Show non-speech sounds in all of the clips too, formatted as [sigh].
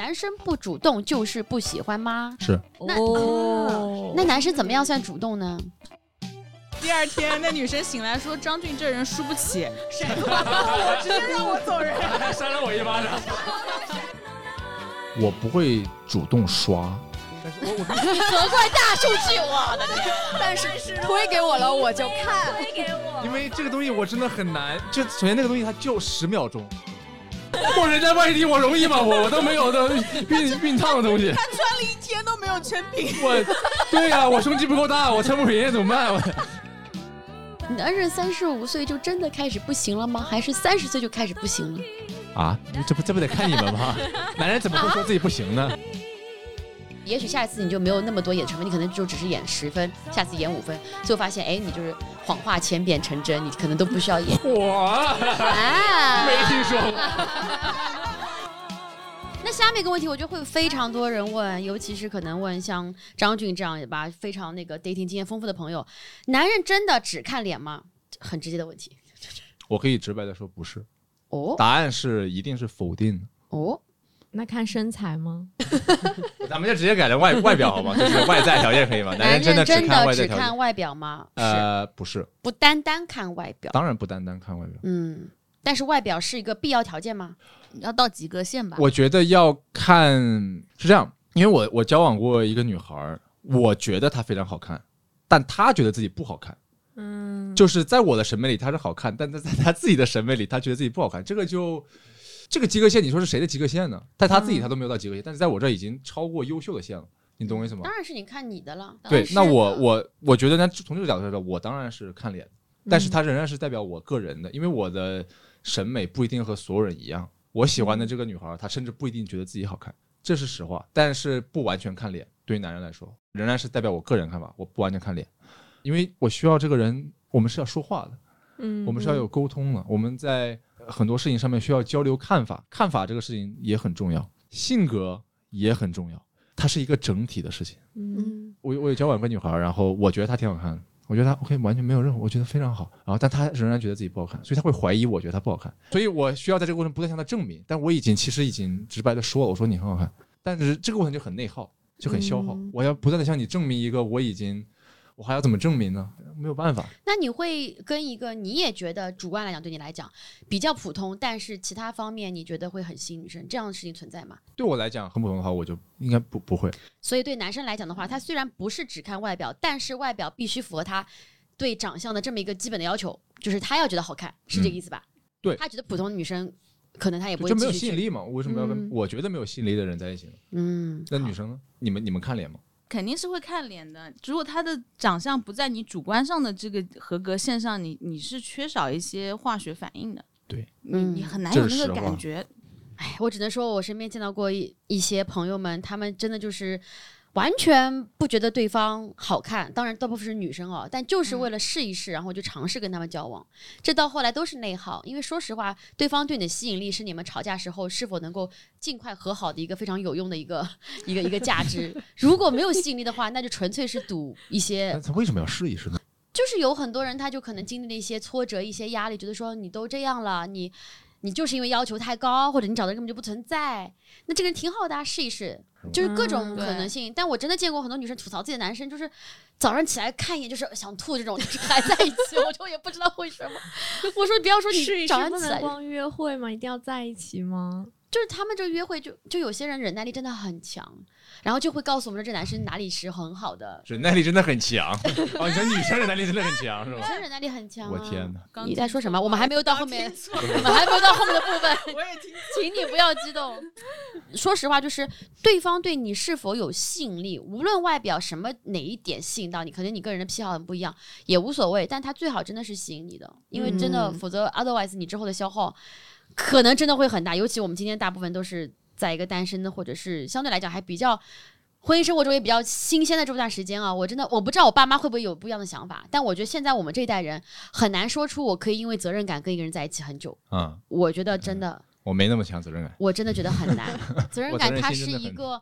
男生不主动就是不喜欢吗？是那哦，[laughs] 那男生怎么样算主动呢？第二天，那女生醒来说：“张俊这人输不起，我直接让我走人。还扇了我一巴掌。我不会主动刷，但是我我你责怪大数据，我的天！但是推给我了我就看，推给我因为这个东西我真的很难，就首先那个东西它就十秒钟。[laughs] 我人在外地，我容易吗？我我都没有的熨熨烫的东西。他穿了一天都没有撑平。我，对呀、我胸肌不够大，我撑不平，怎么办？我男人三十五岁就真的开始不行了吗？还是三十岁就开始不行了？啊，这不这不得看你们吗？男人怎么会说自己不行呢？也许下一次你就没有那么多演成分，你可能就只是演十分，下次演五分，最后发现，哎，你就是谎话千变成真，你可能都不需要演。我啊，没听说过。那下面一个问题，我觉得会非常多人问，尤其是可能问像张俊这样吧，非常那个 dating 经验丰富的朋友，男人真的只看脸吗？很直接的问题。[laughs] 我可以直白的说不是，哦答案是一定是否定的。哦，那看身材吗？[laughs] 咱们就直接改成外 [laughs] 外表好吗？就是外在条件可以吗？男人真的只真看的只看外在条件？外表吗？呃，不是，不单单看外表。当然不单单看外表。嗯，但是外表是一个必要条件吗？要到及格线吧？我觉得要看是这样，因为我我交往过一个女孩儿，我觉得她非常好看，但她觉得自己不好看。嗯，就是在我的审美里她是好看，但在在她自己的审美里，她觉得自己不好看。这个就这个及格线，你说是谁的及格线呢？在他自己他都没有到及格线，但是在我这儿已经超过优秀的线了。你懂我意思吗？当然是你看你的了。对，那我我我觉得呢，从这个角度来说，我当然是看脸，但是它仍然是代表我个人的，因为我的审美不一定和所有人一样。我喜欢的这个女孩，她甚至不一定觉得自己好看，这是实话。但是不完全看脸，对于男人来说，仍然是代表我个人看法，我不完全看脸，因为我需要这个人，我们是要说话的，嗯我们是要有沟通的，我们在很多事情上面需要交流看法，看法这个事情也很重要，性格也很重要，它是一个整体的事情。嗯。嗯，我我有交往过女孩儿，然后我觉得她挺好看的，我觉得她 OK 完全没有任何，我觉得非常好，然后但她仍然觉得自己不好看，所以她会怀疑我觉得她不好看，所以我需要在这个过程不断向她证明，但我已经其实已经直白的说了，我说你很好看，但是这个过程就很内耗，就很消耗，嗯。我要不断的向你证明一个我已经，我还要怎么证明呢？没有办法，那你会跟一个你也觉得主观来讲对你来讲比较普通，但是其他方面你觉得会很吸引女生这样的事情存在吗？对我来讲很普通的话，我就应该不不会。所以对男生来讲的话，他虽然不是只看外表，但是外表必须符合他对长相的这么一个基本的要求，就是他要觉得好看，是这个意思吧？嗯对他觉得普通的女生可能他也不会就没有。吸引力嘛？为什么要跟、嗯我觉得没有吸引力的人在一起呢？嗯，那女生呢？你们你们看脸吗？肯定是会看脸的。如果他的长相不在你主观上的这个合格线上，你你是缺少一些化学反应的。对，你嗯你很难有那个感觉。哎，我只能说，我身边见到过一一些朋友们，他们真的就是完全不觉得对方好看。当然，大部分是女生哦，但就是为了试一试，然后就尝试跟他们交往。这到后来都是内耗，因为说实话，对方对你的吸引力是你们吵架时候是否能够尽快和好的一个非常有用的一个 [laughs] 一个一个价值。[laughs] 如果没有吸引力的话，那就纯粹是赌一些那他为什么要试一试呢？就是有很多人，他就可能经历了一些挫折、一些压力，觉得说你都这样了，你你就是因为要求太高，或者你找的人根本就不存在。那这个人挺好的、啊，试一试，就是各种嗯可能性。但我真的见过很多女生吐槽自己的男生，就是早上起来看一眼就是想吐这种，就是还在一起，我就也不知道为什么。我说不要说你试一试不早上起来，能光约会吗？一定要在一起吗？就是他们这个约会就就有些人忍耐力真的很强，然后就会告诉我们说这男生哪里是很好的，忍耐力真的很强哦，你说女生忍耐力真的很强是吧？女生忍耐力很强、啊。我天哪！刚你在说什么？我们还没有到后面，[laughs] 我们还没有到后面的部分。[laughs] 我也听。请你不要激动。说实话，就是对方对你是否有吸引力，无论外表什么哪一点吸引到你，可能你个人的癖好很不一样，也无所谓。但他最好真的是吸引你的，因为真的，嗯否则 otherwise 你之后的消耗可能真的会很大。尤其我们今天大部分都是在一个单身的，或者是相对来讲还比较。婚姻生活中也比较新鲜的这段时间啊，我真的我不知道我爸妈会不会有不一样的想法，但我觉得现在我们这一代人很难说出我可以因为责任感跟一个人在一起很久。嗯、我觉得真的，我没那么强责任感。我真的觉得很难。[laughs] 责任感它是一个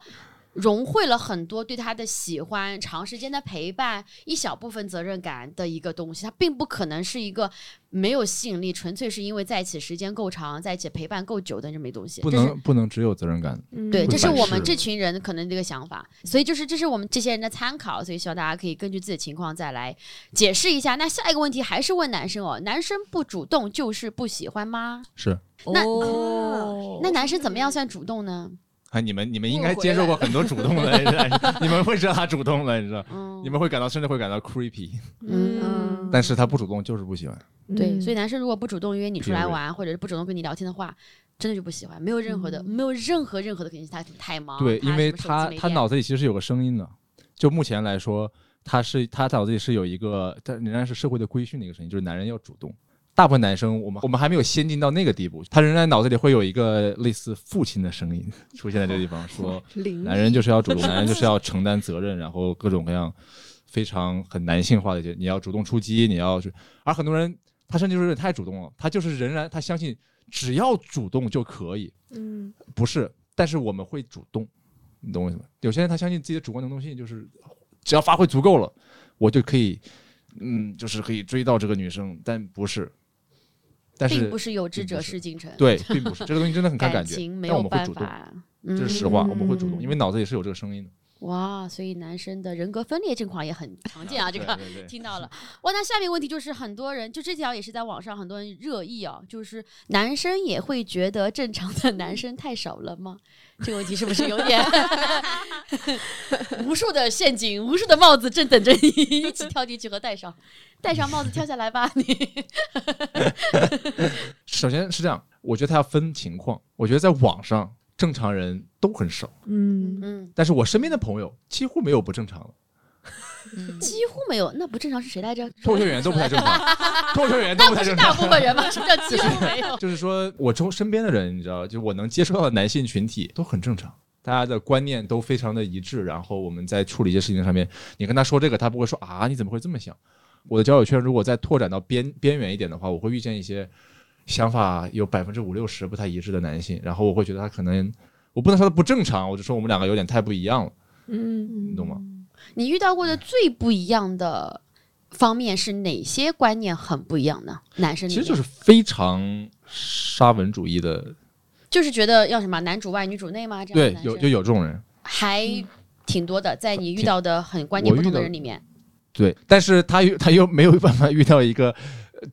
融汇了很多对他的喜欢、长时间的陪伴、一小部分责任感的一个东西。它并不可能是一个没有吸引力，纯粹是因为在一起时间够长、在一起陪伴够久的这么一东西。不能不能只有责任感。嗯对，这是我们这群人可能这个想法，所以就是这是我们这些人的参考，所以希望大家可以根据自己的情况再来解释一下。那下一个问题还是问男生哦，男生不主动就是不喜欢吗？是，那哦那男生怎么样算主动呢？啊，你们你们应该接受过很多主动的，[laughs] 你们会知道他主动了，你知道，嗯。你们会感到甚至会感到 creepy，嗯。但是他不主动就是不喜欢。对，所以以男生如果不主动约你出来玩，或者是不主动跟你聊天的话，真的就不喜欢，没有任何的，没有任何任何的可能性他太忙，对，因为他他脑子里其实是有个声音的，就目前来说，他是他脑子里是有一个，但仍然是社会的规训的一个声音，就是男人要主动。大部分男生，我们我们还没有先进到那个地步，他仍然脑子里会有一个类似父亲的声音出现在这个地方，[laughs] 说男人就是要主动，[laughs] 男人就是要承担责任，然后各种各样非常很男性化的一些，你要主动出击，你要去，而很多人他甚至就是有点太主动了，他就是仍然他相信只要主动就可以，嗯。不是，但是我们会主动，你懂我意思吗？有些人他相信自己的主观能动性，就是只要发挥足够了，我就可以，嗯，就是可以追到这个女生，但不是，但是并不是有志者事竟成，对，并不是这个东西真的很看感感觉，情没但我有们会主动，办法，这是嗯实话，我们会主动，嗯因为脑子也是有这个声音的。哇，所以男生的人格分裂这块也很常见啊，这个听到了。哇，那下面问题就是很多人就这条也是在网上很多人热议啊，就是男生也会觉得正常的男生太少了吗？这个问题是不是有点 [laughs] 无数的陷阱，无数的帽子正等着你一起跳进去和戴上，戴上帽子跳下来吧，你。首先是这样，我觉得他要分情况，我觉得在网上正常人都很少，嗯嗯，但是我身边的朋友几乎没有不正常的，几乎没有，那不正常是谁来着？脱口秀演员都不太正常，[laughs] 脱口秀演员都那不是大不太正常。部分人吗？什么叫几乎没有？就是说我周身边的人，你知道，就我能接触到的男性群体都很正常，大家的观念都非常的一致。然后我们在处理一些事情上面，你跟他说这个，他不会说啊，你怎么会这么想？我的交友圈如果再拓展到边边缘一点的话，我会遇见一些想法有百分之五六十不太一致的男性，然后我会觉得他可能，我不能说他不正常，我就说我们两个有点太不一样了，嗯你懂吗？你遇到过的最不一样的方面是哪些观念很不一样呢？男生其实就是非常沙文主义的，就是觉得要什么男主外女主内吗？这样对有就有这种人。还挺多的，在你遇到的很观念不同的人里面，对，但是他又他又没有办法遇到一个呃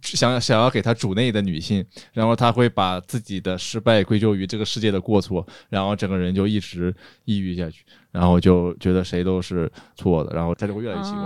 想想要给他主内的女性，然后他会把自己的失败归咎于这个世界的过错，然后整个人就一直抑郁下去，然后就觉得谁都是错的，然后他就会越来越奇怪。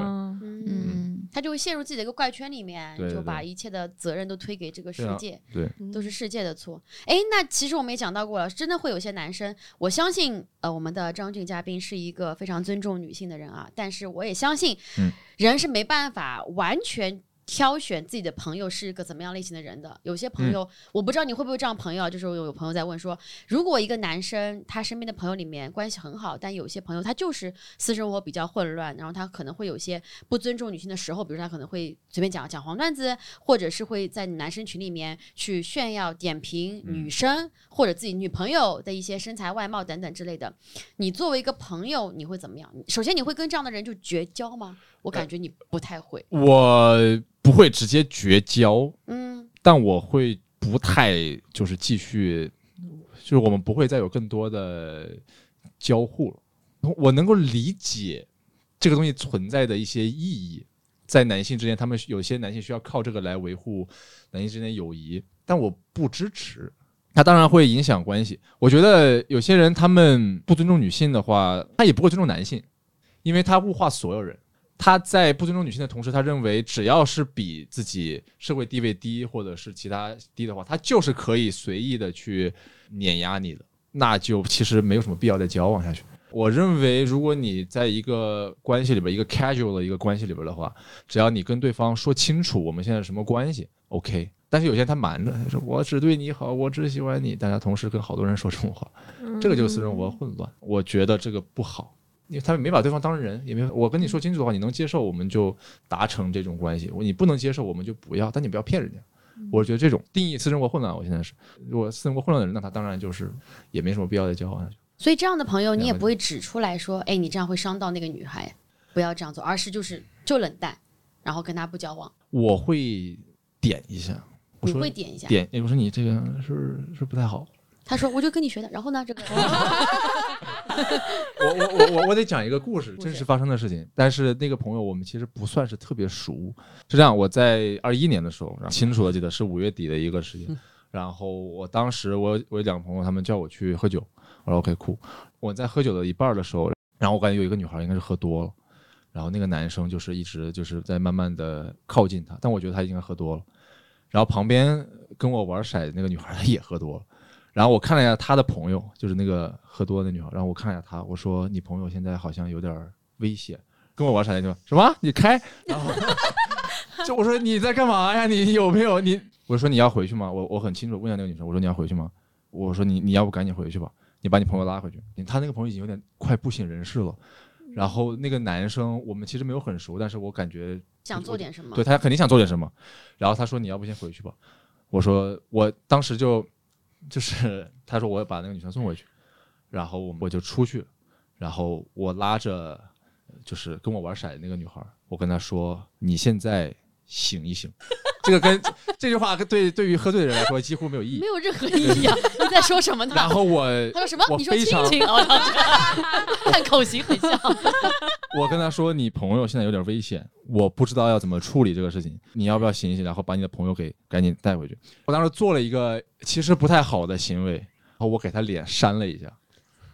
嗯他就会陷入自己的一个怪圈里面，对对就把一切的责任都推给这个世对啊界。对，都是世界的错。哎，那其实我们也讲到过了，真的会有些男生，我相信，呃，我们的张俊嘉宾是一个非常尊重女性的人啊，但是我也相信，嗯人是没办法完全。挑选自己的朋友是一个怎么样类型的人的？有些朋友，我不知道你会不会这样朋友啊，就是有有朋友在问说，如果一个男生他身边的朋友里面关系很好，但有些朋友他就是私生活比较混乱，然后他可能会有一些不尊重女性的时候，比如说他可能会随便讲讲黄段子，或者是会在男生群里面去炫耀、点评嗯女生、或者自己女朋友的一些身材、外貌等等之类的。你作为一个朋友，你会怎么样？首先，你会跟这样的人就绝交吗？我感觉你不太会。我不会直接绝交，嗯但我会不太就是继续，就是我们不会再有更多的交互了。我能够理解这个东西存在的一些意义，在男性之间，他们有些男性需要靠这个来维护男性之间的友谊，但我不支持。他当然会影响关系。我觉得有些人他们不尊重女性的话，他也不会尊重男性，因为他物化所有人。他在不尊重女性的同时，他认为只要是比自己社会地位低或者是其他低的话，他就是可以随意的去碾压你的，那就其实没有什么必要再交往下去。我认为，如果你在一个关系里边，一个 casual 的一个关系里边的话，只要你跟对方说清楚我们现在是什么关系，OK。但是有些人他瞒着，他说我只对你好，我只喜欢你，但他同时跟好多人说这种话，这个就是私生活混乱。我觉得这个不好。因为他们没把对方当人，也没有我跟你说清楚的话，你能接受我们就达成这种关系，你不能接受我们就不要，但你不要骗人家。我觉得这种定义私生活混乱，我现在是，如果私生活混乱的人，那他当然就是也没什么必要再交往下去。所以这样的朋友，你也不会指出来说，哎，你这样会伤到那个女孩，不要这样做，而是就是就冷淡，然后跟他不交往。我会点一下，我你说会点一下，点，我说你这个是是不太好。他说我就跟你学的，然后呢，这个 [laughs] [laughs] 我我我我我得讲一个故事，真实发生的事情。但是那个朋友我们其实不算是特别熟，是这样。我在二一年的时候，然后清楚的记得是五月底的一个时间。[laughs] 然后我当时我我有两个朋友，他们叫我去喝酒，我说 OK 酷。我在喝酒的一半的时候，然后我感觉有一个女孩应该是喝多了，然后那个男生就是一直就是在慢慢的靠近她，但我觉得他应该喝多了。然后旁边跟我玩骰子那个女孩她 [laughs] 也喝多了。然后我看了一下他的朋友，就是那个喝多的女孩，然后我看了一下他，我说你朋友现在好像有点危险，跟我玩骰的那个什么？[laughs] 你开？然后就我说你在干嘛呀？你有没有你？我说你要回去吗？我我很清楚问一下那个女生，我说你要回去吗？我说你你要不赶紧回去吧，你把你朋友拉回去。他那个朋友已经有点快不省人事了。然后那个男生我们其实没有很熟，但是我感觉想做点什么对。他肯定想做点什么。然后他说你要不先回去吧。我说我当时就就是 [laughs] 他说我要把那个女生送回去，然后我我就出去，然后我拉着就是跟我玩骰的那个女孩，我跟她说你现在醒一醒。[laughs] 这个跟这句话跟对对于喝醉的人来说几乎没有意义没。有任何意义啊！[laughs] 你在说什么呢？然后我他说什么？我你说亲非常亲哦，然后这看口型很像。我跟他说，你朋友现在有点危险，我不知道要怎么处理这个事情，你要不要醒一醒，然后把你的朋友给赶紧带回去？我当时做了一个其实不太好的行为，然后我给他脸扇了一下，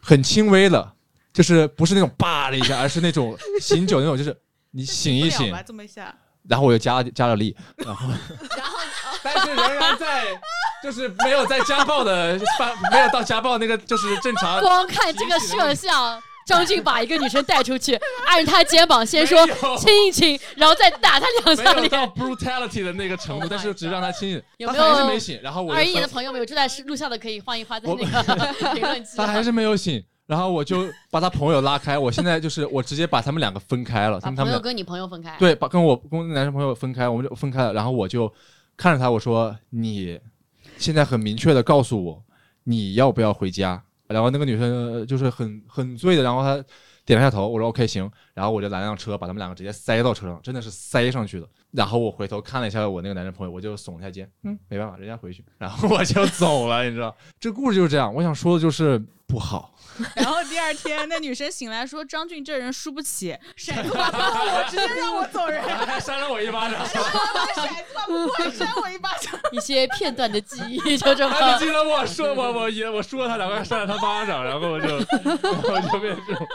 很轻微的，就是不是那种叭的一下，而是那种醒酒那种，就是你醒一醒这么一下，然后我又加加了力，然后然后但是仍然在。就是没有在家暴的范，没有到家暴那个，就是正常。[laughs] 光看这个摄像，张俊把一个女生带出去，[laughs] 按着她肩膀先说亲一亲，然后再打她两没下有到。brutality 的那个程 Oh 度，但是只是让她亲醒，有没他还是有没醒。然后我二一年的朋友们有正在录像的，可以换一换在那个 [laughs] 评论区。他还是没有醒，然后我就把他朋友拉开。我现在就是我直接把他们两个分开了，他朋友跟你朋友分开。，对把跟我跟我男生朋友分开，我们就分开了。然后我就看着他，我说你现在很明确的告诉我你要不要回家。然后那个女生呃就是很很醉的，然后她点了下头，我说 OK 行，然后我就拦辆车，把他们两个直接塞到车上，真的是塞上去的。然后我回头看了一下我那个男生朋友，我就耸了一下肩，嗯，没办法，人家回去，然后我就走了，你知道，这故事就是这样。我想说的就是不好，[laughs] 然后第二天那女生醒来说张俊这人输不起，骰子吧不过我，直接让我走人。还扇了我一巴掌。骰子吧不过扇我一巴掌。一些片段的记忆就这么。记得我说我我也我说了他两个，扇了他巴掌，然后我就 [laughs] 我就变成这种，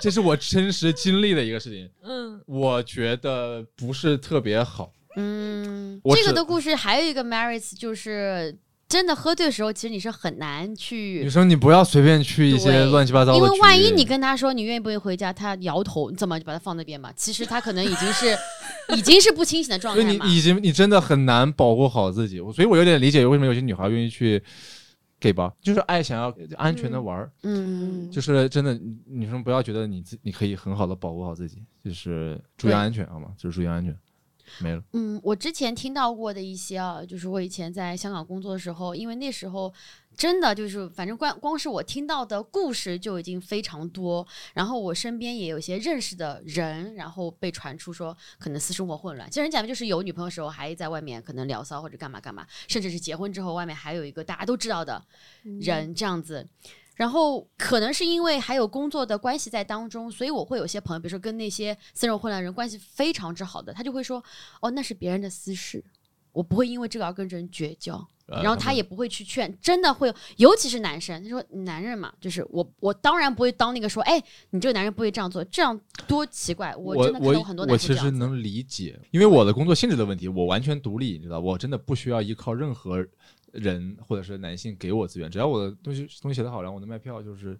这是我真实经历的一个事情，嗯，我觉得不是特别好。嗯，这个的故事还有一个 merits 就是。真的喝醉的时候，其实你是很难去女生，你不要随便去一些乱七八糟的，因为万一你跟他说你愿意不愿意回家，他摇头，你怎么就把他放那边嘛？[laughs] 其实他可能已经是已经是不清醒的状所以态嘛。你已经你真的很难保护好自己，所以我有点理解为什么有些女孩愿意去给吧，就是爱想要安全的玩儿，嗯，就是真的女女生不要觉得你自你可以很好的保护好自己，就是注意安全好吗？就是注意安全，没了。嗯，我之前听到过的一些啊，就是我以前在香港工作的时候，因为那时候真的就是，反正光光是我听到的故事就已经非常多，然后我身边也有一些认识的人，然后被传出说可能私生活混乱。其实人讲的就是有女朋友的时候还在外面可能聊骚或者干嘛干嘛，甚至是结婚之后外面还有一个大家都知道的人这样子。然后可能是因为还有工作的关系在当中，所以我会有些朋友，比如说跟那些私人混乱人关系非常之好的，他就会说：“哦，那是别人的私事，我不会因为这个而跟人绝交。”呃然后他也不会去劝，真的会有，尤其是男生，他说男人嘛，就是我，我当然不会当那个说，哎，你这个男人不会这样做，这样多奇怪，我我真的看到很多男生这样子。其实能理解，因为我的工作性质的问题，我完全独立，你知道，我真的不需要依靠任何人或者是男性给我资源，只要我的东西东西写得好，然后我能卖票，就是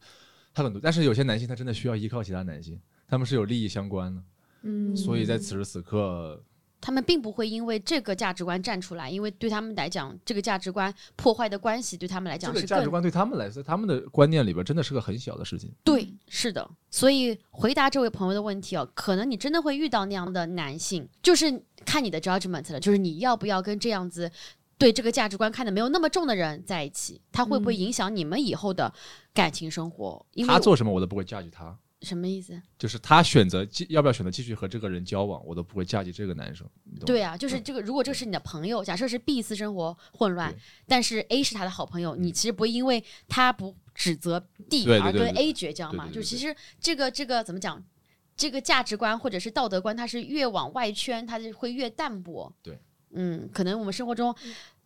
他很多。但是有些男性他真的需要依靠其他男性，他们是有利益相关的，嗯所以在此时此刻，他们并不会因为这个价值观站出来，因为对他们来讲，这个价值观破坏的关系对他们来讲是价值观对他们来说，他们的观念里边真的是个很小的事情。对，是的。所以回答这位朋友的问题哦，可能你真的会遇到那样的男性，就是看你的 judgment 了，就是你要不要跟这样子对这个价值观看得没有那么重的人在一起，他会不会嗯影响你们以后的感情生活？因为他做什么我都不会嫁给他，什么意思？就是他选择继要不要选择继续和这个人交往，我都不会嫁给这个男生。你懂吗对啊，就是这个。如果这个是你的朋友，假设是 B 私生活混乱对，但是 A 是他的好朋友，你其实不会因为他不指责 D 而跟对对对对 A 绝交嘛？对对对就其实这个这个怎么讲？这个价值观或者是道德观，它是越往外圈，它就会越淡薄。对，嗯，可能我们生活中。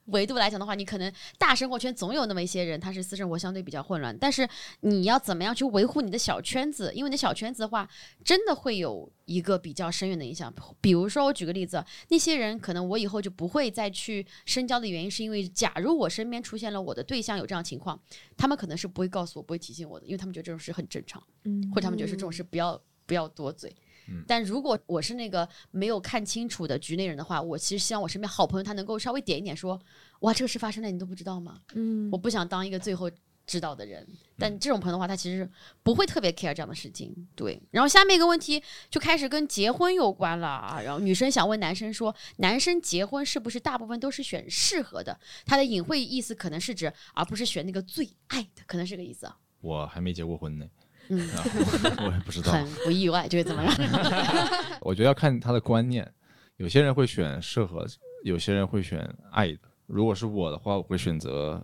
维度来讲的话，你可能大生活圈总有那么一些人，他是私生活相对比较混乱，但是你要怎么样去维护你的小圈子？因为你的小圈子的话，真的会有一个比较深远的影响。比如说，我举个例子，那些人可能我以后就不会再去深交的原因，是因为假如我身边出现了我的对象有这样情况，他们可能是不会告诉我，不会提醒我的，因为他们觉得这种事很正常，嗯或者他们觉得是这种事不要不要多嘴。嗯但如果我是那个没有看清楚的局内人的话，我其实希望我身边好朋友他能够稍微点一点说，哇，这个事发生了，你都不知道吗？嗯我不想当一个最后知道的人。但这种朋友的话，他其实不会特别 care 这样的事情。对，然后下面一个问题就开始跟结婚有关了啊。然后女生想问男生说，男生结婚是不是大部分都是选适合的？他的隐晦意思可能是指，而不是选那个最爱的，可能是这个意思啊。我还没结过婚呢，嗯，啊我也不知道。很不意外，就是怎么样？[laughs] 我觉得要看他的观念，有些人会选适合，有些人会选爱的。如果是我的话，我会选择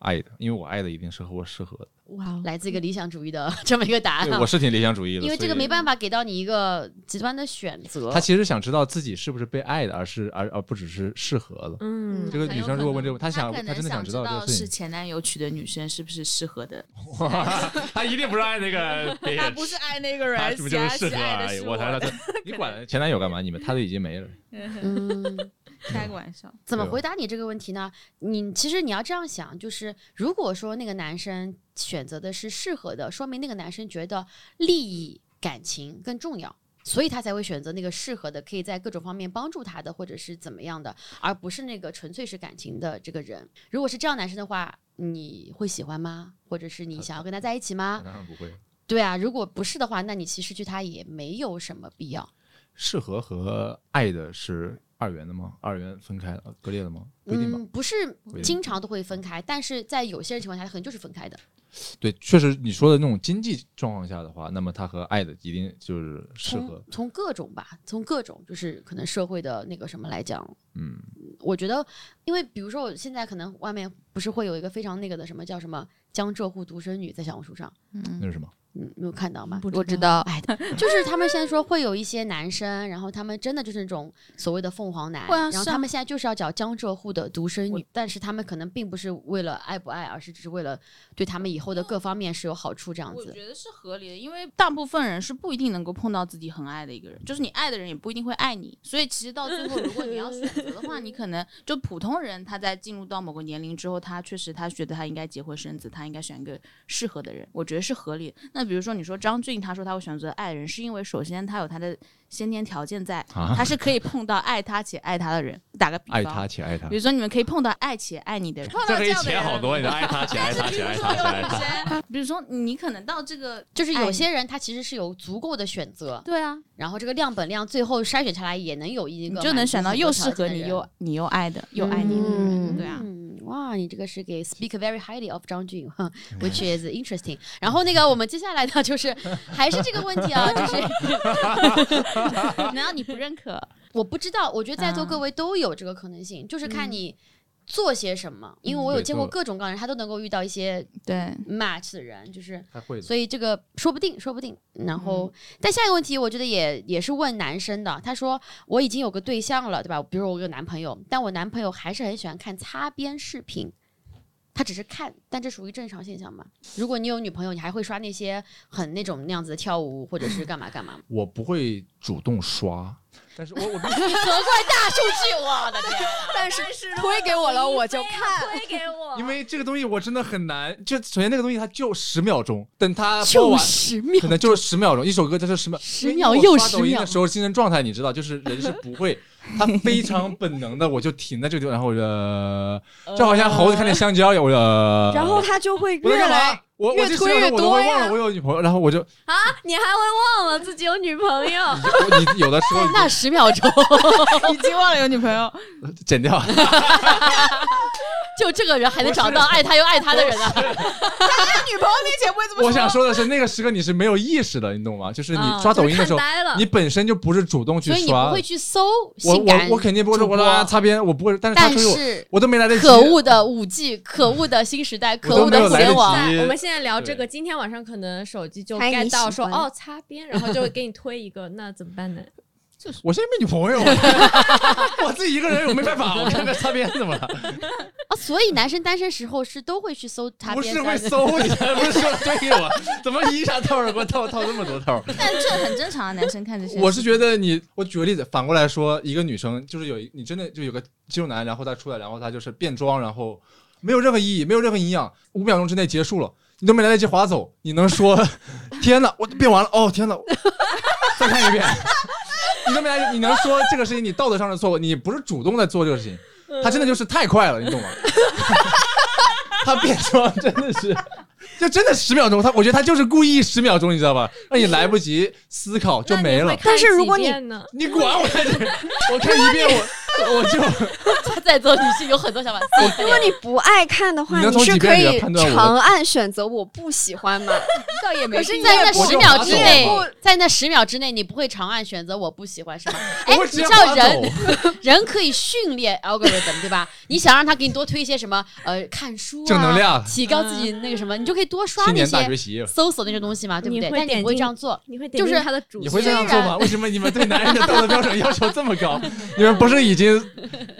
爱的，因为我爱的一定是和我适合的。哇哦，来自一个理想主义的 [laughs] 这么一个答案啊对我。是挺理想主义的，因为这个没办法给到你一个极端的选择。他其实想知道自己是不是被爱的，而是而而不只是适合的。嗯这个女生如果问这个问题，她想她真的想知知道这个事情。是前男友娶的女生是不是适合的，[laughs] 他一定不是爱那个，[laughs] 他不是爱那个人，他是不是就是适合？我才他，你管前男友干嘛？你们他都已经没了。嗯。开个玩笑。怎么回答你这个问题呢？你其实你要这样想，就是如果说那个男生选择的是适合的，说明那个男生觉得利益感情更重要，所以他才会选择那个适合的，可以在各种方面帮助他的，或者是怎么样的，而不是那个纯粹是感情的这个人。如果是这样男生的话，你会喜欢吗？或者是你想要跟他在一起吗？当然不会。对啊，如果不是的话，那你其实失去他也没有什么必要。适合和爱的是二元的吗？二元分开了，割裂的吗？不一定吧。嗯，不是经常都会分开，但是在有些人情况下，他可能就是分开的。对，确实你说的那种经济状况下的话，那么他和爱的一定就是适合从。从各种吧，从各种就是可能社会的那个什么来讲，嗯，我觉得，因为比如说我现在可能外面不是会有一个非常那个的什么叫什么江浙沪独生女在小红书上，嗯那是什么？嗯，没有看到吗？不我知道，[laughs] 哎，就是他们现在说会有一些男生，然后他们真的就是那种所谓的凤凰男，然后他们现在就是要找江浙沪的独生女，但是他们可能并不是为了爱不爱，而是只是为了对他们以后的各方面是有好处这样子。我觉得是合理的，因为大部分人是不一定能够碰到自己很爱的一个人，就是你爱的人也不一定会爱你，所以其实到最后，如果你要选择的话，你可能就普通人他在进入到某个年龄之后，他确实他觉得他应该结婚生子，他应该选一个适合的人，我觉得是合理的。那比如说你说张俊，他说他会选择爱人，是因为首先他有他的先天条件在，啊他是可以碰到爱他且爱他的人。打个比方，爱他且爱他比。如说你们可以碰到爱且爱你的人，碰这可以到样的人钱好多，你的爱他且爱他且爱他且爱他。比如说你可能到这个，[laughs] 就是有些人他其实是有足够的选择，对啊，然后这个量本量最后筛选下来也能有一个你就能选到又适合你又又你又爱的又爱你的人，嗯对啊。嗯，哇，你这个是给 speak very highly of 张俊哈，which is interesting。然后那个我们接下来呢，就是 [laughs] 还是这个问题啊，就是 [laughs] [laughs] 难道你不认可？我不知道，我觉得在座啊各位都有这个可能性，就是看嗯你做些什么。因为我有见过各种各样的人，他都能够遇到一些对，match 的人，就是。所以这个说不定，说不定。然后，嗯但下一个问题，我觉得也也是问男生的。他说我已经有个对象了，对吧？比如我有个男朋友，但我男朋友还是很喜欢看擦边视频。他只是看，但这属于正常现象吧？如果你有女朋友，你还会刷那些很那种那样子的跳舞，或者是干嘛干嘛吗？[laughs] 我不会主动刷，但是我我必须 [laughs] 责怪大数据，我的天！[laughs] 但是推给我了我就看，推给我因为这个东西我真的很难。就首先那个东西它就十秒钟，等它播就完。十秒可，能就是十秒钟，一首歌它是十秒，10因为秒又十秒的时候精神状态你知道，就是人是不会，他非常本能的，我就停在这个地方，然后我就，就好像猴子看见香蕉一样，我就，然后他就会我在干越来嘛？我越我就希望推越多我会忘了呀我有女朋友，然后我就啊，你还会忘了自己有女朋友？你有的时候 [laughs] 那十秒钟，[laughs] 已经忘了有女朋友，剪掉，[laughs] 就这个人还能找到爱他又爱他的人啊！在女朋友面前不会这么我想说的是，那个时刻你是没有意识的，你懂吗？就是你嗯刷抖音的时候你本身就不是主动去所以你刷不会。去搜我性感我我肯定不会我说啊擦边，我不会，但是他但是我都没来得及。可恶的五 G，可恶的新时代，可恶的互联网。我们现在聊这个，今天晚上可能手机就他已经 get 到说哦擦边，然后就给你推一个，那怎么办呢？我现在没女朋友，[laughs] 我自己一个人我没办法，我看看擦边怎么了？啊，所以男生单身时候是都会去搜擦不是。会搜你，不是说对我，怎么一下套儿给我套套这么多套儿？[laughs] 但这很正常啊，男生看这些。我是觉得你，我举个例子，反过来说，一个女生就是有一，你真的就有个肌肉男，然后他出来，然后他就是变装，然后没有任何意义，没有任何营养，五秒钟之内结束了，你都没来得及划走，你能说 [laughs] 天哪，我变完了，哦天哪，再看一遍，你这么来，你能说这个事情你道德上的错误，你不是主动在做这个事情，他真的就是太快了，你懂吗？[laughs] 他变装真的是。就真的十秒钟，他我觉得他就是故意十秒钟，你知道吧？让你来不及思考就没了。但是如果你？你管我在这，[laughs] 我 [laughs] 看一遍我 [laughs] 我就 [laughs] 在座女性有很多想法。如果你不爱看的话，你是可以长按选择我不喜欢吗？倒也没可是必在那十秒之内，在那十秒之内，你不会长按选择我不喜欢是吗？[laughs] 哎，你知道人。人可以训练 algorithm 对吧？你想让他给你多推一些什么呃看书啊，正能量提高自己那个什么，你就可以多刷那些习，搜索那些东西嘛，对不对？你会但你不会这样做，你会点就是他的主你会这页样做吗？为什么你们对男人的道德标准要求这么高？你们不是已经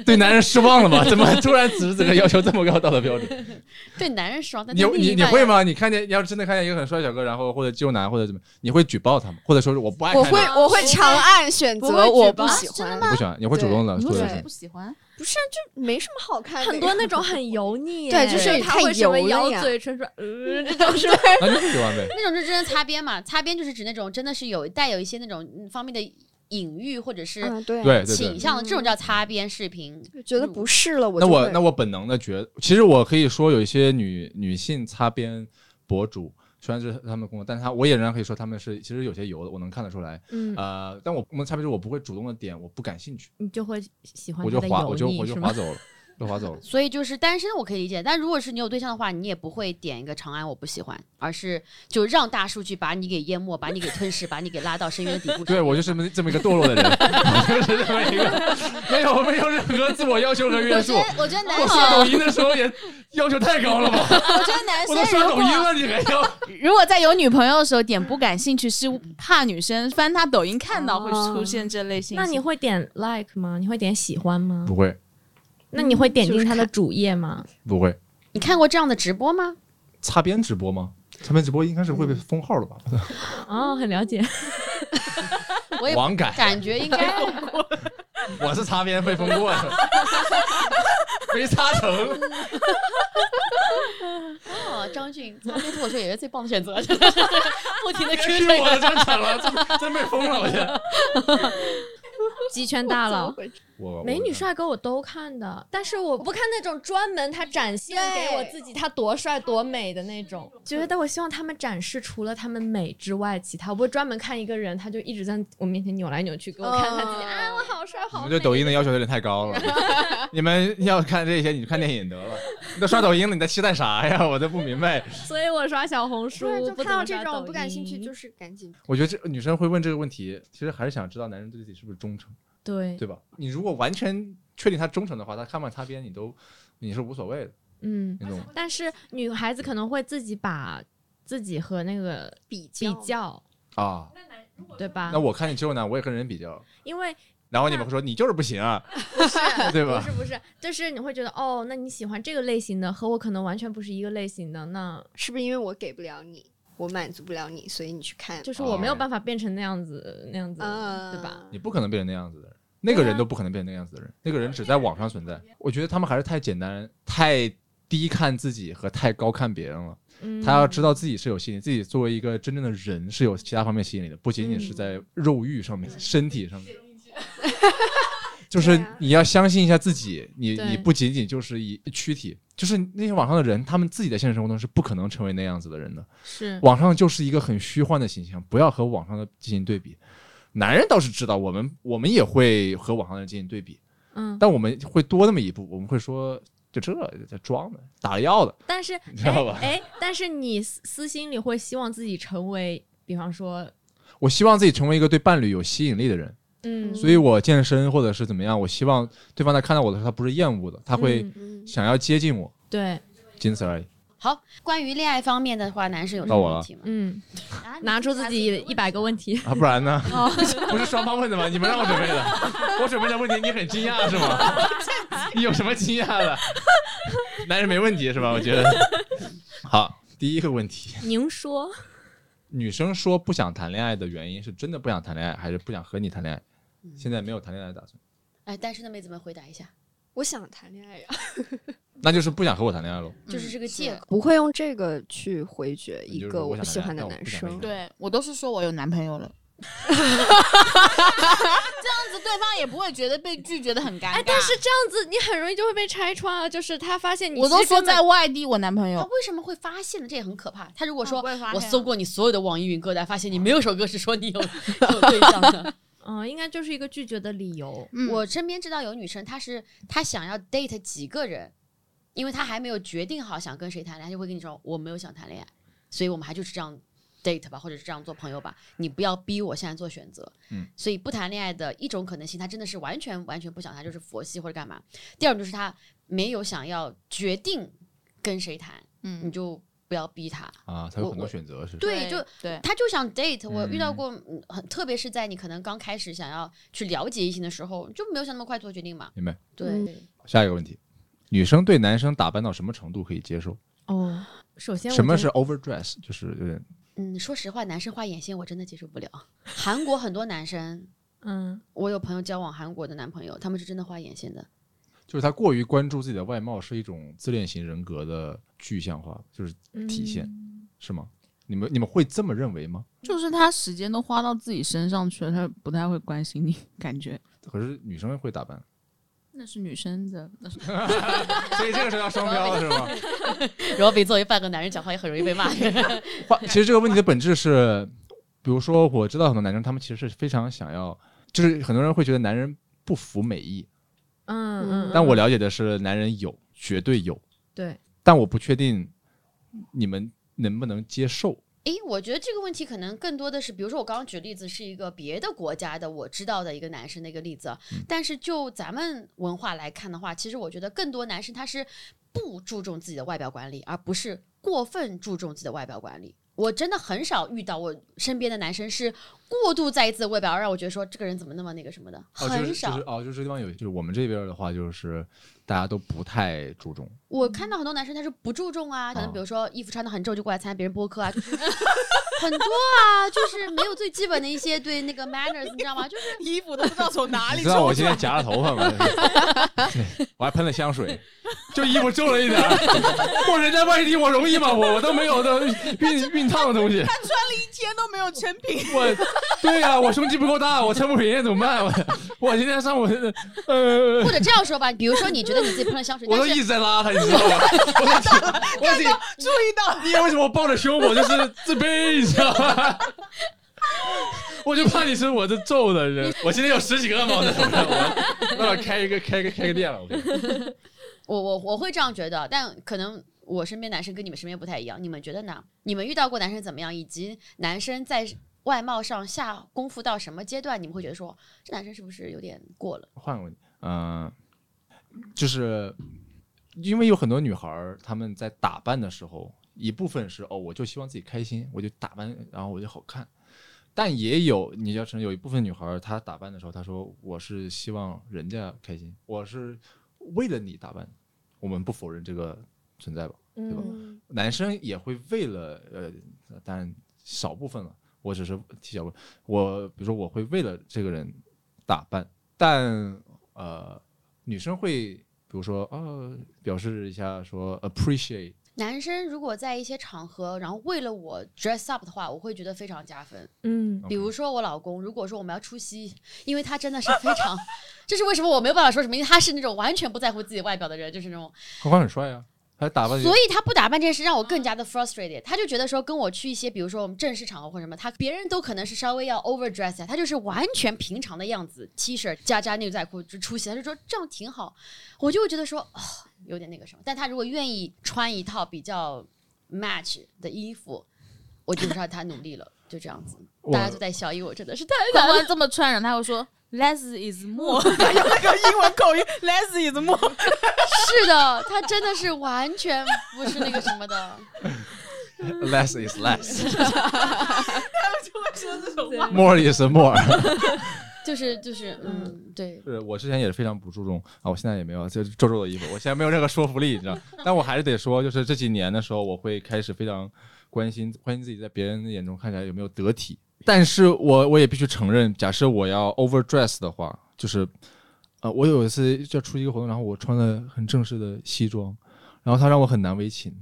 对男人失望了吗？[laughs] 怎么突然此时此刻要求这么高道德标准？[laughs] 对男人失望你你？你会吗？你看见你要是真的看见一个很帅小哥，然后或者肌肉男或者怎么，你会举报他吗？或者说是我不爱我会我会长按选择我不喜欢，你不喜欢，你会主动的你为什么做这个事不喜欢？不是就没什么好看的。很多那种很油腻，[laughs] 对就是他太会什么咬嘴唇说呃这种是那就喜欢呗。那种就真的擦边嘛，擦边就是指那种真的是有带有一些那种嗯方面的隐喻或者是嗯，对，对对对。倾向，这种叫擦边视频。觉得不是了，我那我那我本能的觉得，其实我可以说有一些女女性擦边博主，虽然这是他们的工作，但是他我也仍然可以说他们是其实有些油的，我能看得出来。嗯，呃，但我我们擦边是我不会主动的点，我不感兴趣，你就会喜欢我就划他的油我就我？就是划走了，就划走了。所以就是单身我可以理解，但如果是你有对象的话，你也不会点一个长安我不喜欢，而是就让大数据把你给淹没，把你给吞噬，把你给拉到深渊的底部。对我就是这么这么一个堕落的人，[laughs] 我就是这么一个没有没有任何自我要求和约束。我觉得男生刷抖音的时候也要求太高了吧？[laughs] 我觉得男 [laughs] 我都刷抖音了，你还要？如果在有女朋友的时候点不感兴趣，是怕女生翻他抖音看到会出现这类信息。那你会点 like 吗？你会点喜欢吗？不会那你会点进他的主页吗？不会你看过这样的直播吗？擦边直播吗？擦边直播应该是会被封号的吧？[laughs] 哦，很了解。[laughs] 我也网感，感觉应该 [laughs] 我是擦边被封过的，没擦成。哦，张俊擦边脱口秀也是最棒的选择，真的是不停的别吹这个。听我了，真惨了，真真被封了，我天！鸡圈大佬。我美女帅哥我都看的，但是我不看那种专门他展现给我自己他多帅多美的那种。觉得我希望他们展示除了他们美之外，其他我不会专门看一个人，他就一直在我面前扭来扭去给我看他自己、嗯啊，我好帅好美。你们对抖音的要求有点太高了。[laughs] 你们要看这些，你就看电影得了。你都刷抖音了，你在期待啥呀？我都不明白。所以我刷小红书对，就不看到这种不感兴趣，就是赶紧我觉得这女生会问这个问题，其实还是想知道男人对自己是不是忠诚，对，对吧？你如果完全确定他忠诚的话，他看不看擦边你都你是无所谓的，嗯。但是女孩子可能会自己把自己和那个比比较，啊，对吧那？我看你之后呢，我也跟人比较，因为然后你们会说你就是不行啊，[laughs] 对吧不？是不是，就是你会觉得哦，那你喜欢这个类型的，和我可能完全不是一个类型的，那是不是因为我给不了你，我满足不了你，所以你去看？就是我没有哦办法变成那样子那样子，嗯，对吧？你不可能变成那样子的人，那个人都不可能变成那样子的人，那个人只在网上存在。我觉得他们还是太简单、太低看自己和太高看别人了。嗯，他要知道自己是有吸引力，自己作为一个真正的人是有其他方面吸引力的，不仅仅是在肉欲上面、身体上面。[laughs] 就是你要相信一下自己，你你不仅仅就是一躯体，就是那些网上的人，他们自己在现实生活中是不可能成为那样子的人的。是。网上就是一个很虚幻的形象，不要和网上的进行对比。男人倒是知道，我们我们也会和网上的人进行对比，嗯，但我们会多那么一步，我们会说，就这在装的，打了药的，但是你知道吧？哎，哎但是你私私心里会希望自己成为，比方说，我希望自己成为一个对伴侣有吸引力的人，嗯，所以我健身或者是怎么样，我希望对方在看到我的时候，他不是厌恶的，他会想要接近我，对，仅此而已。好，关于恋爱方面的话，男生有什么问题吗？嗯，啊拿出自己一百个问题，啊，不然呢？[laughs] 不是双方问的吗？你们让我准备的，[laughs] 我准备的问题你很惊讶是吗？[laughs] 你有什么惊讶的？男人没问题是吧？我觉得。好，第一个问题，您说，女生说不想谈恋爱的原因是真的不想谈恋爱，还是不想和你谈恋爱？嗯现在没有谈恋爱的打算，哎，单身的妹子们回答一下，我想谈恋爱呀，[laughs] 那就是不想和我谈恋爱喽。就是这个借口。不会用这个去回绝一个你就是我我不喜欢的男生。对我都是说我有男朋友了。[laughs] 这样子对方也不会觉得被拒绝的很尴尬。哎，但是这样子你很容易就会被拆穿啊，就是他发现你我都说在外地，我男朋友他友为什么会发现呢？这也很可怕。他如果说我搜过你所有的网易云歌单，发现你没有首歌是说你有 [laughs] 有对象的。嗯，应该就是一个拒绝的理由。嗯我身边知道有女生，她是她想要 date 几个人，因为她还没有决定好想跟谁谈恋爱，她就会跟你说我没有想谈恋爱，所以我们还就是这样 date 吧，或者是这样做朋友吧，你不要逼我现在做选择。嗯，所以不谈恋爱的一种可能性，她真的是完全完全不想谈，就是佛系或者干嘛。第二种就是她没有想要决定跟谁谈，嗯你嗯，就不要逼他。啊，他有很多选择是。对，就对，他就想 date。我遇到嗯过，嗯很特别是在你可能刚开始想要去了解异性的时候，就没有想那么快做决定嘛。明白。对，嗯下一个问题，女生对男生打扮到什么程度可以接受？哦，首先什么是 overdress？就是有点嗯，说实话，男生画眼线我真的接受不了。韩国很多男生，嗯我有朋友交往韩国的男朋友，他们是真的画眼线的。就是他过于关注自己的外貌，是一种自恋型人格的具象化，就是体现，嗯是吗？你们你们会这么认为吗？就是他时间都花到自己身上去了，他不太会关心你，感觉可是女生会打扮，那是女生的，那是 [laughs] 所以这个是要双标的是吗？[laughs] 然后比作为半个男人讲话也很容易被骂。[laughs] 话其实这个问题的本质是，比如说我知道很多男生他们其实是非常想要，就是很多人会觉得男人不服美意，嗯嗯，但我了解的是男人有，绝对有，对但我不确定你们能不能接受。诶，我觉得这个问题可能更多的是，比如说我刚刚举例子是一个别的国家的我知道的一个男生的一个例子啊，但是就咱们文化来看的话，其实我觉得更多男生他是不注重自己的外表管理，而不是过分注重自己的外表管理。我真的很少遇到我身边的男生是过度在意自己的外表，让我觉得说这个人怎么那么那个什么的，很少。就是哦，就是这地方有，就是我们这边的话，就是大家都不太注重。我看到很多男生他是不注重啊，可能哦比如说衣服穿的很皱就过来参加别人播客啊，就是 [laughs] 很多啊，就是没有最基本的一些对那个 manners，你知道吗？就是 [laughs] 衣服都不知道从哪 [laughs] 你知道我今天夹了头发吗？[laughs] 我还喷了香水，就衣服皱了一点儿。我人在外地，我容易吗？我我都没有的熨熨烫的东西。他穿了一天都没有成品。我对呀、我胸肌不够大，我撑不平，怎么办？我我今天上午呃或，者这样说吧，比如说你觉得你自己喷了香水，我都一直在拉他，你知道吗？我我注意到，你为什么抱着胸？我就是自卑，你知道吗？我就怕你是我这咒的人。我今天有十几个毛在头上，我那我开一个 [laughs] 开个开个店了。我我我我会这样觉得，但可能我身边男生跟你们身边不太一样，你们觉得呢？你们遇到过男生怎么样？以及男生在外貌上下功夫到什么阶段，你们会觉得说这男生是不是有点过了？换个问题，嗯、就是因为有很多女孩儿，她们在打扮的时候，一部分是哦，我就希望自己开心，我就打扮，然后我就好看。但也有你要承认，有一部分女孩她打扮的时候，她说我是希望人家开心，我是为了你打扮。我们不否认这个存在吧？对吧？嗯男生也会为了呃，当然少部分了，我只是提小部分。我比如说我会为了这个人打扮，但呃，女生会比如说呃，表示一下说 appreciate 男生如果在一些场合，然后为了我 dress up 的话，我会觉得非常加分。嗯，比如说我老公，如果说我们要出席，因为他真的是非常，[laughs] 这是为什么我没有办法说什么，因为他是那种完全不在乎自己外表的人，就是那种，何况很帅啊，还打扮所以他不打扮这件事让我更加的 frustrated。他就觉得说跟我去一些，比如说我们正式场合或者什么，他别人都可能是稍微要 overdress，一下他就是完全平常的样子，T 恤加加牛仔裤就出席，他就说这样挺好，我就会觉得说哦有点那个什么。但他如果愿意穿一套比较 match 的衣服，我就知道他努力了，就这样子。大家都在笑，因为我真的是太关关这么穿，然后他会说 less is more，[laughs] 用那个英文口音，[laughs] less is more。是的，他真的是完全不是那个什么的。[laughs] less is less，他们就会说这种话。more is more。就是就是嗯，对，是我之前也是非常不注重啊，我现在也没有，就是皱皱的衣服，我现在没有任何说服力，你知道。但我还是得说，就是这几年的时候，我会开始非常关心关心自己在别人的眼中看起来有没有得体。但是我我也必须承认，假设我要 overdress 的话，就是呃，我有一次就要出席一个活动，然后我穿了很正式的西装，然后他让我很难为情。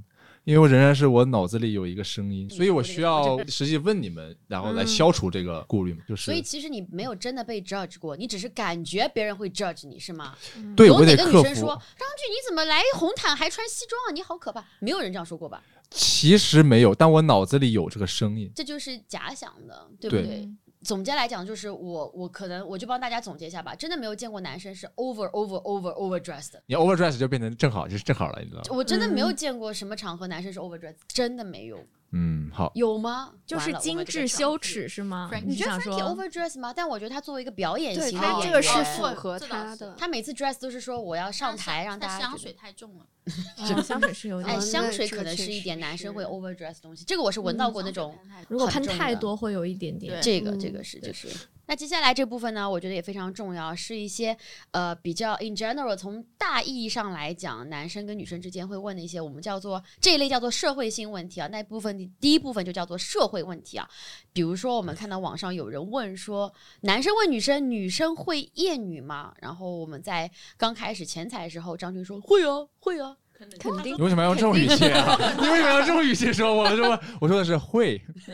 因为我仍然是我脑子里有一个声音，所以我需要实际问你们，然后来消除这个顾虑嘛。就是所以其实你没有真的被 judge 过，你只是感觉别人会 judge 你是吗？对有哪我得克服个女生说。张俊你怎么来红毯还穿西装啊？你好可怕！没有人这样说过吧？其实没有，但我脑子里有这个声音。这就是假想的，对不对对？总结来讲，就是我我可能我就帮大家总结一下吧，真的没有见过男生是 over over over over dressed 的。你 over dressed 就变成正好，就是正好了，你知道吗？我真的没有见过什么场合男生是 over dressed，真的没有，嗯，好，有吗？就是精致羞耻是吗？你觉得想 Frankie 说 over dress 吗？但我觉得他作为一个表演对型的演员这个是符合他的。他每次 dress 都是说我要上台让大家觉得香水太重了，[laughs] [laughs] 哦香水是有点哎，点，香水可能是一点男生会 over dress 的东西，这个我是闻到过那种。如果喷太多会有一点点对。这个嗯这个是就是。那接下来这部分呢，我觉得也非常重要，是一些呃比较 in general 从大意义上来讲，男生跟女生之间会问的一些我们叫做这一类叫做社会性问题啊。那部分第一部分就叫做社会问题啊，比如说我们看到网上有人问说，男生问女生，女生会厌女吗？然后我们在刚开始前彩的时候，张军说会啊会啊，肯定你为什么要用这种语气啊？[laughs] 你为什么要用这种语气说？我说我说的是会，[laughs]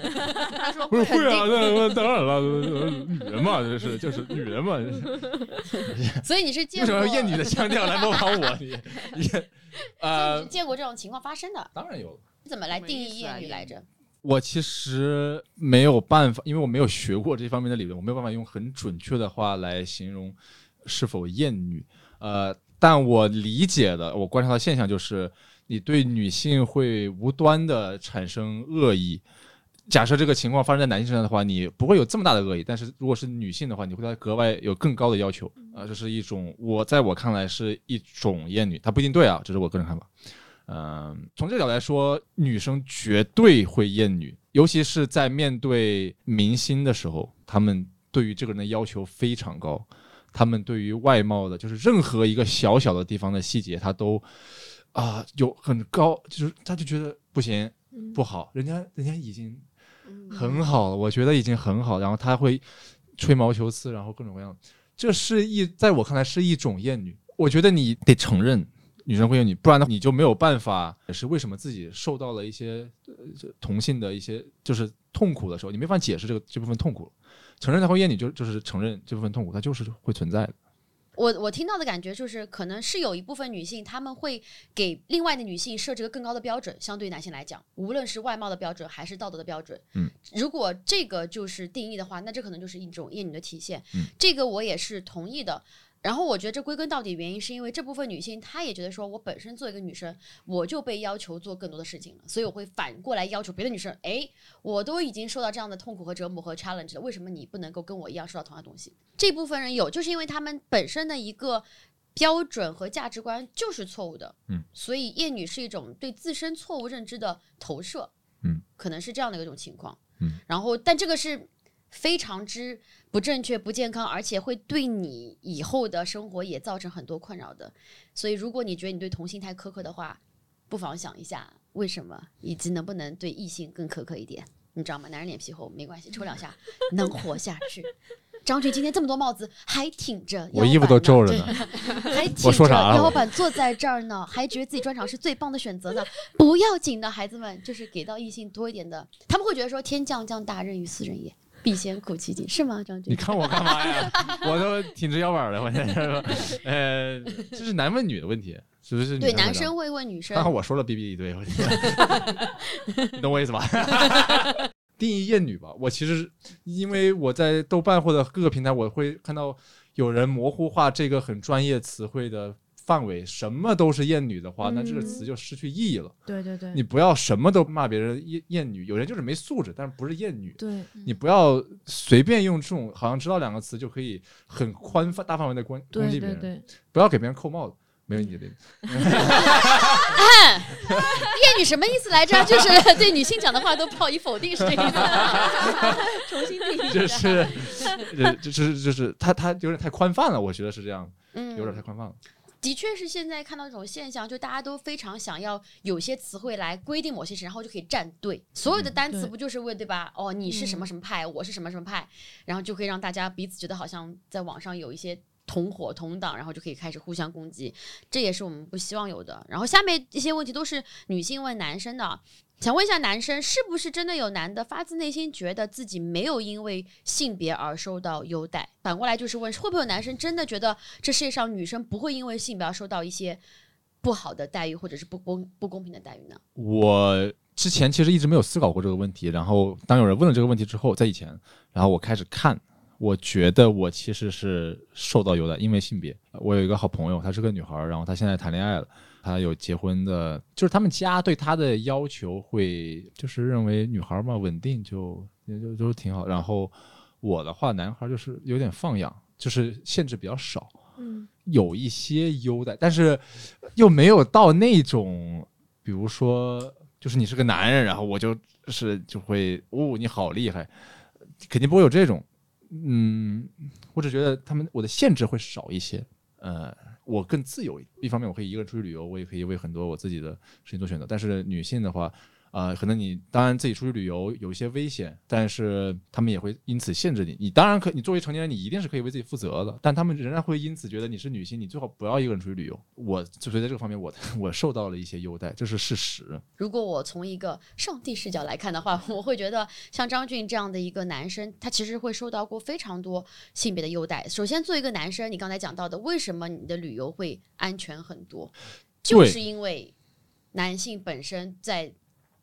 他说不是会啊？那那当然了，女人嘛，就是就是女人嘛，[laughs] 所以你是为见过什么要用厌女的腔调来模仿我？你你呃，见过这种情况发生的？当然有了。你怎么来定义什么意思啊厌女厌女来着？我其实没有办法，因为我没有学过这方面的理论，我没有办法用很准确的话来形容是否厌女。呃，但我理解的，我观察到现象就是，你对女性会无端的产生恶意。假设这个情况发生在男性身上的话，你不会有这么大的恶意，但是如果是女性的话，你会对她格外有更高的要求。啊、这是一种我在我看来是一种厌女，它不一定对啊，这是我个人看法。嗯，从这个角度来说，女生绝对会厌女，尤其是在面对明星的时候，他们对于这个人的要求非常高，他们对于外貌的，就是任何一个小小的地方的细节，他都啊、有很高，就是他就觉得不行不好，人家人家已经嗯很好了，我觉得已经很好，然后他会吹毛求疵，然后各种各样，这是一在我看来是一种厌女。我觉得你得承认女生会厌女，不然的话你就没有办法。也是为什么自己受到了一些呃同性的一些就是痛苦的时候，你没法解释这个这部分痛苦。承认它会厌女，就就是承认这部分痛苦，它就是会存在的。我我听到的感觉就是，可能是有一部分女性，她们会给另外的女性设置个更高的标准，相对于男性来讲，无论是外貌的标准还是道德的标准。嗯，如果这个就是定义的话，那这可能就是一种厌女的体现。嗯，这个我也是同意的。然后我觉得这归根到底原因是因为这部分女性她也觉得说，我本身做一个女生，我就被要求做更多的事情了，所以我会反过来要求别的女生，诶，我都已经受到这样的痛苦和折磨和 challenge 了，为什么你不能够跟我一样受到同样的东西？这部分人有，就是因为他们本身的一个标准和价值观就是错误的，嗯，所以厌女是一种对自身错误认知的投射，嗯，可能是这样的一种情况，嗯，然后但这个是非常之不正确、不健康，而且会对你以后的生活也造成很多困扰的。所以，如果你觉得你对同性太苛刻的话，不妨想一下为什么，以及能不能对异性更苛刻一点。你知道吗？男人脸皮厚没关系，抽两下 [laughs] 能活下去。张俊今天这么多帽子，还挺着，我衣服都皱着呢。[laughs] 还挺我说啥了着腰板坐在这儿呢，还觉得自己专场是最棒的选择呢。不要紧的，孩子们，就是给到异性多一点的，他们会觉得说天降降大任于斯人也，必先苦其心，是吗？张军，你看我干嘛呀？[laughs] 我都挺直腰板的，我现在是吧？呃，这是男问女的问题，是不是？对男生会问女生刚，好我说了哔哔一堆，我 [laughs] 你懂我意思吧？[laughs] 定义厌女吧，我其实因为我在豆瓣或者各个平台，我会看到有人模糊化这个很专业词汇的范围，什么都是厌女的话，那这个嗯词就失去意义了。对对对你不要什么都骂别人厌厌女，有人就是没素质，但是不是厌女。对，你不要随便用这种好像知道两个词就可以很宽泛大范围的关攻击别人，对对，不要给别人扣帽子。没有你的，厌女什么意思来着？就是对女性讲的话都不好以否定，是这个意思。重新定义一就下。是，呃就是就是他他有点太宽泛了，我觉得是这样，嗯有点太宽泛了。的确是现在看到这种现象，就大家都非常想要有些词汇来规定某些事，然后就可以站队。所有的单词不就是为对吧？哦，你是什么什么派，我是什么什么派，然后就可以让大家彼此觉得好像在网上有一些同伙同党，然后就可以开始互相攻击，这也是我们不希望有的。然后下面一些问题都是女性问男生的。想问一下男生，是不是真的有男的发自内心觉得自己没有因为性别而受到优待？反过来就是问，会不会有男生真的觉得这世界上女生不会因为性别而受到一些不好的待遇，或者是不公不公平的待遇呢？我之前其实一直没有思考过这个问题，然后当有人问了这个问题之后，在以前，然后我开始看，我觉得我其实是受到优待，因为性别。我有一个好朋友，她是个女孩儿，然后她现在谈恋爱了，她有结婚的，就是他们家对她的要求会就是认为女孩儿嘛稳定就也就就挺好。然后我的话，男孩儿就是有点放养，就是限制比较少。嗯有一些优待，但是又没有到那种，比如说，就是你是个男人，然后我就是就会，哦，你好厉害，肯定不会有这种。嗯，我只觉得他们我的限制会少一些，呃，我更自由。一方面，我可以一个人出去旅游，我也可以为很多我自己的事情做选择。但是女性的话，啊、可能你当然自己出去旅游有一些危险，但是他们也会因此限制你。你当然可，你作为成年人，你一定是可以为自己负责的，但他们仍然会因此觉得你是女性，你最好不要一个人出去旅游。我就所以在这个方面，我我受到了一些优待，这是事实。如果我从一个上帝视角来看的话，[laughs] 我会觉得像张俊这样的一个男生，他其实会受到过非常多性别的优待。首先，作为一个男生，你刚才讲到的，为什么你的旅游会安全很多，就是因为男性本身在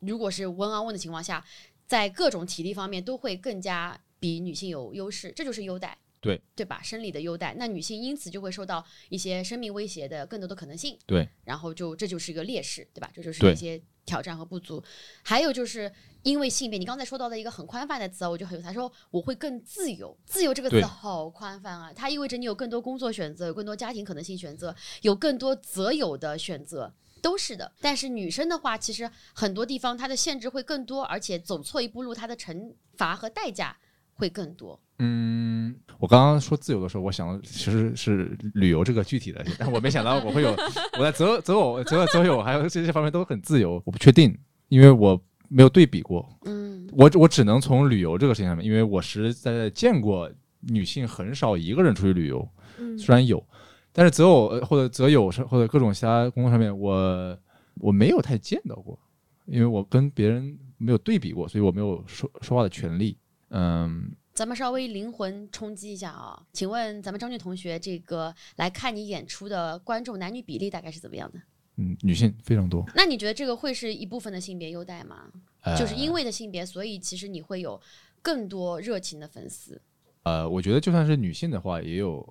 如果是温安温的情况下，在各种体力方面都会更加比女性有优势，这就是优待。对对吧？生理的优待，那女性因此就会受到一些生命威胁的更多的可能性。对，然后就这就是一个劣势，对吧？这就是一些挑战和不足。还有就是因为性别，你刚才说到的一个很宽泛的词啊，我就很有他说我会更自由。自由这个词好宽泛啊，它意味着你有更多工作选择，有更多家庭可能性选择，有更多择友的选择。都是的，但是女生的话，其实很多地方它的限制会更多，而且走错一步路，它的惩罚和代价会更多。嗯，我刚刚说自由的时候，我想的其实是旅游这个具体的，但我没想到我会有我在择择偶、择择友还有这些方面都很自由。我不确定，因为我没有对比过，嗯我我只能从旅游这个事情上面，因为我实在在见过女性很少一个人出去旅游，嗯虽然有，但是择偶呃或者择友上或者各种其他工作上面，我我没有太见到过，因为我跟别人没有对比过，所以我没有说说话的权利。嗯，咱们稍微灵魂冲击一下啊，请问咱们张俊同学，这个来看你演出的观众男女比例大概是怎么样的？嗯，女性非常多，那你觉得这个会是一部分的性别优待吗？就是因为为的性别，所以其实你会有更多热情的粉丝。呃，我觉得就算是女性的话，也有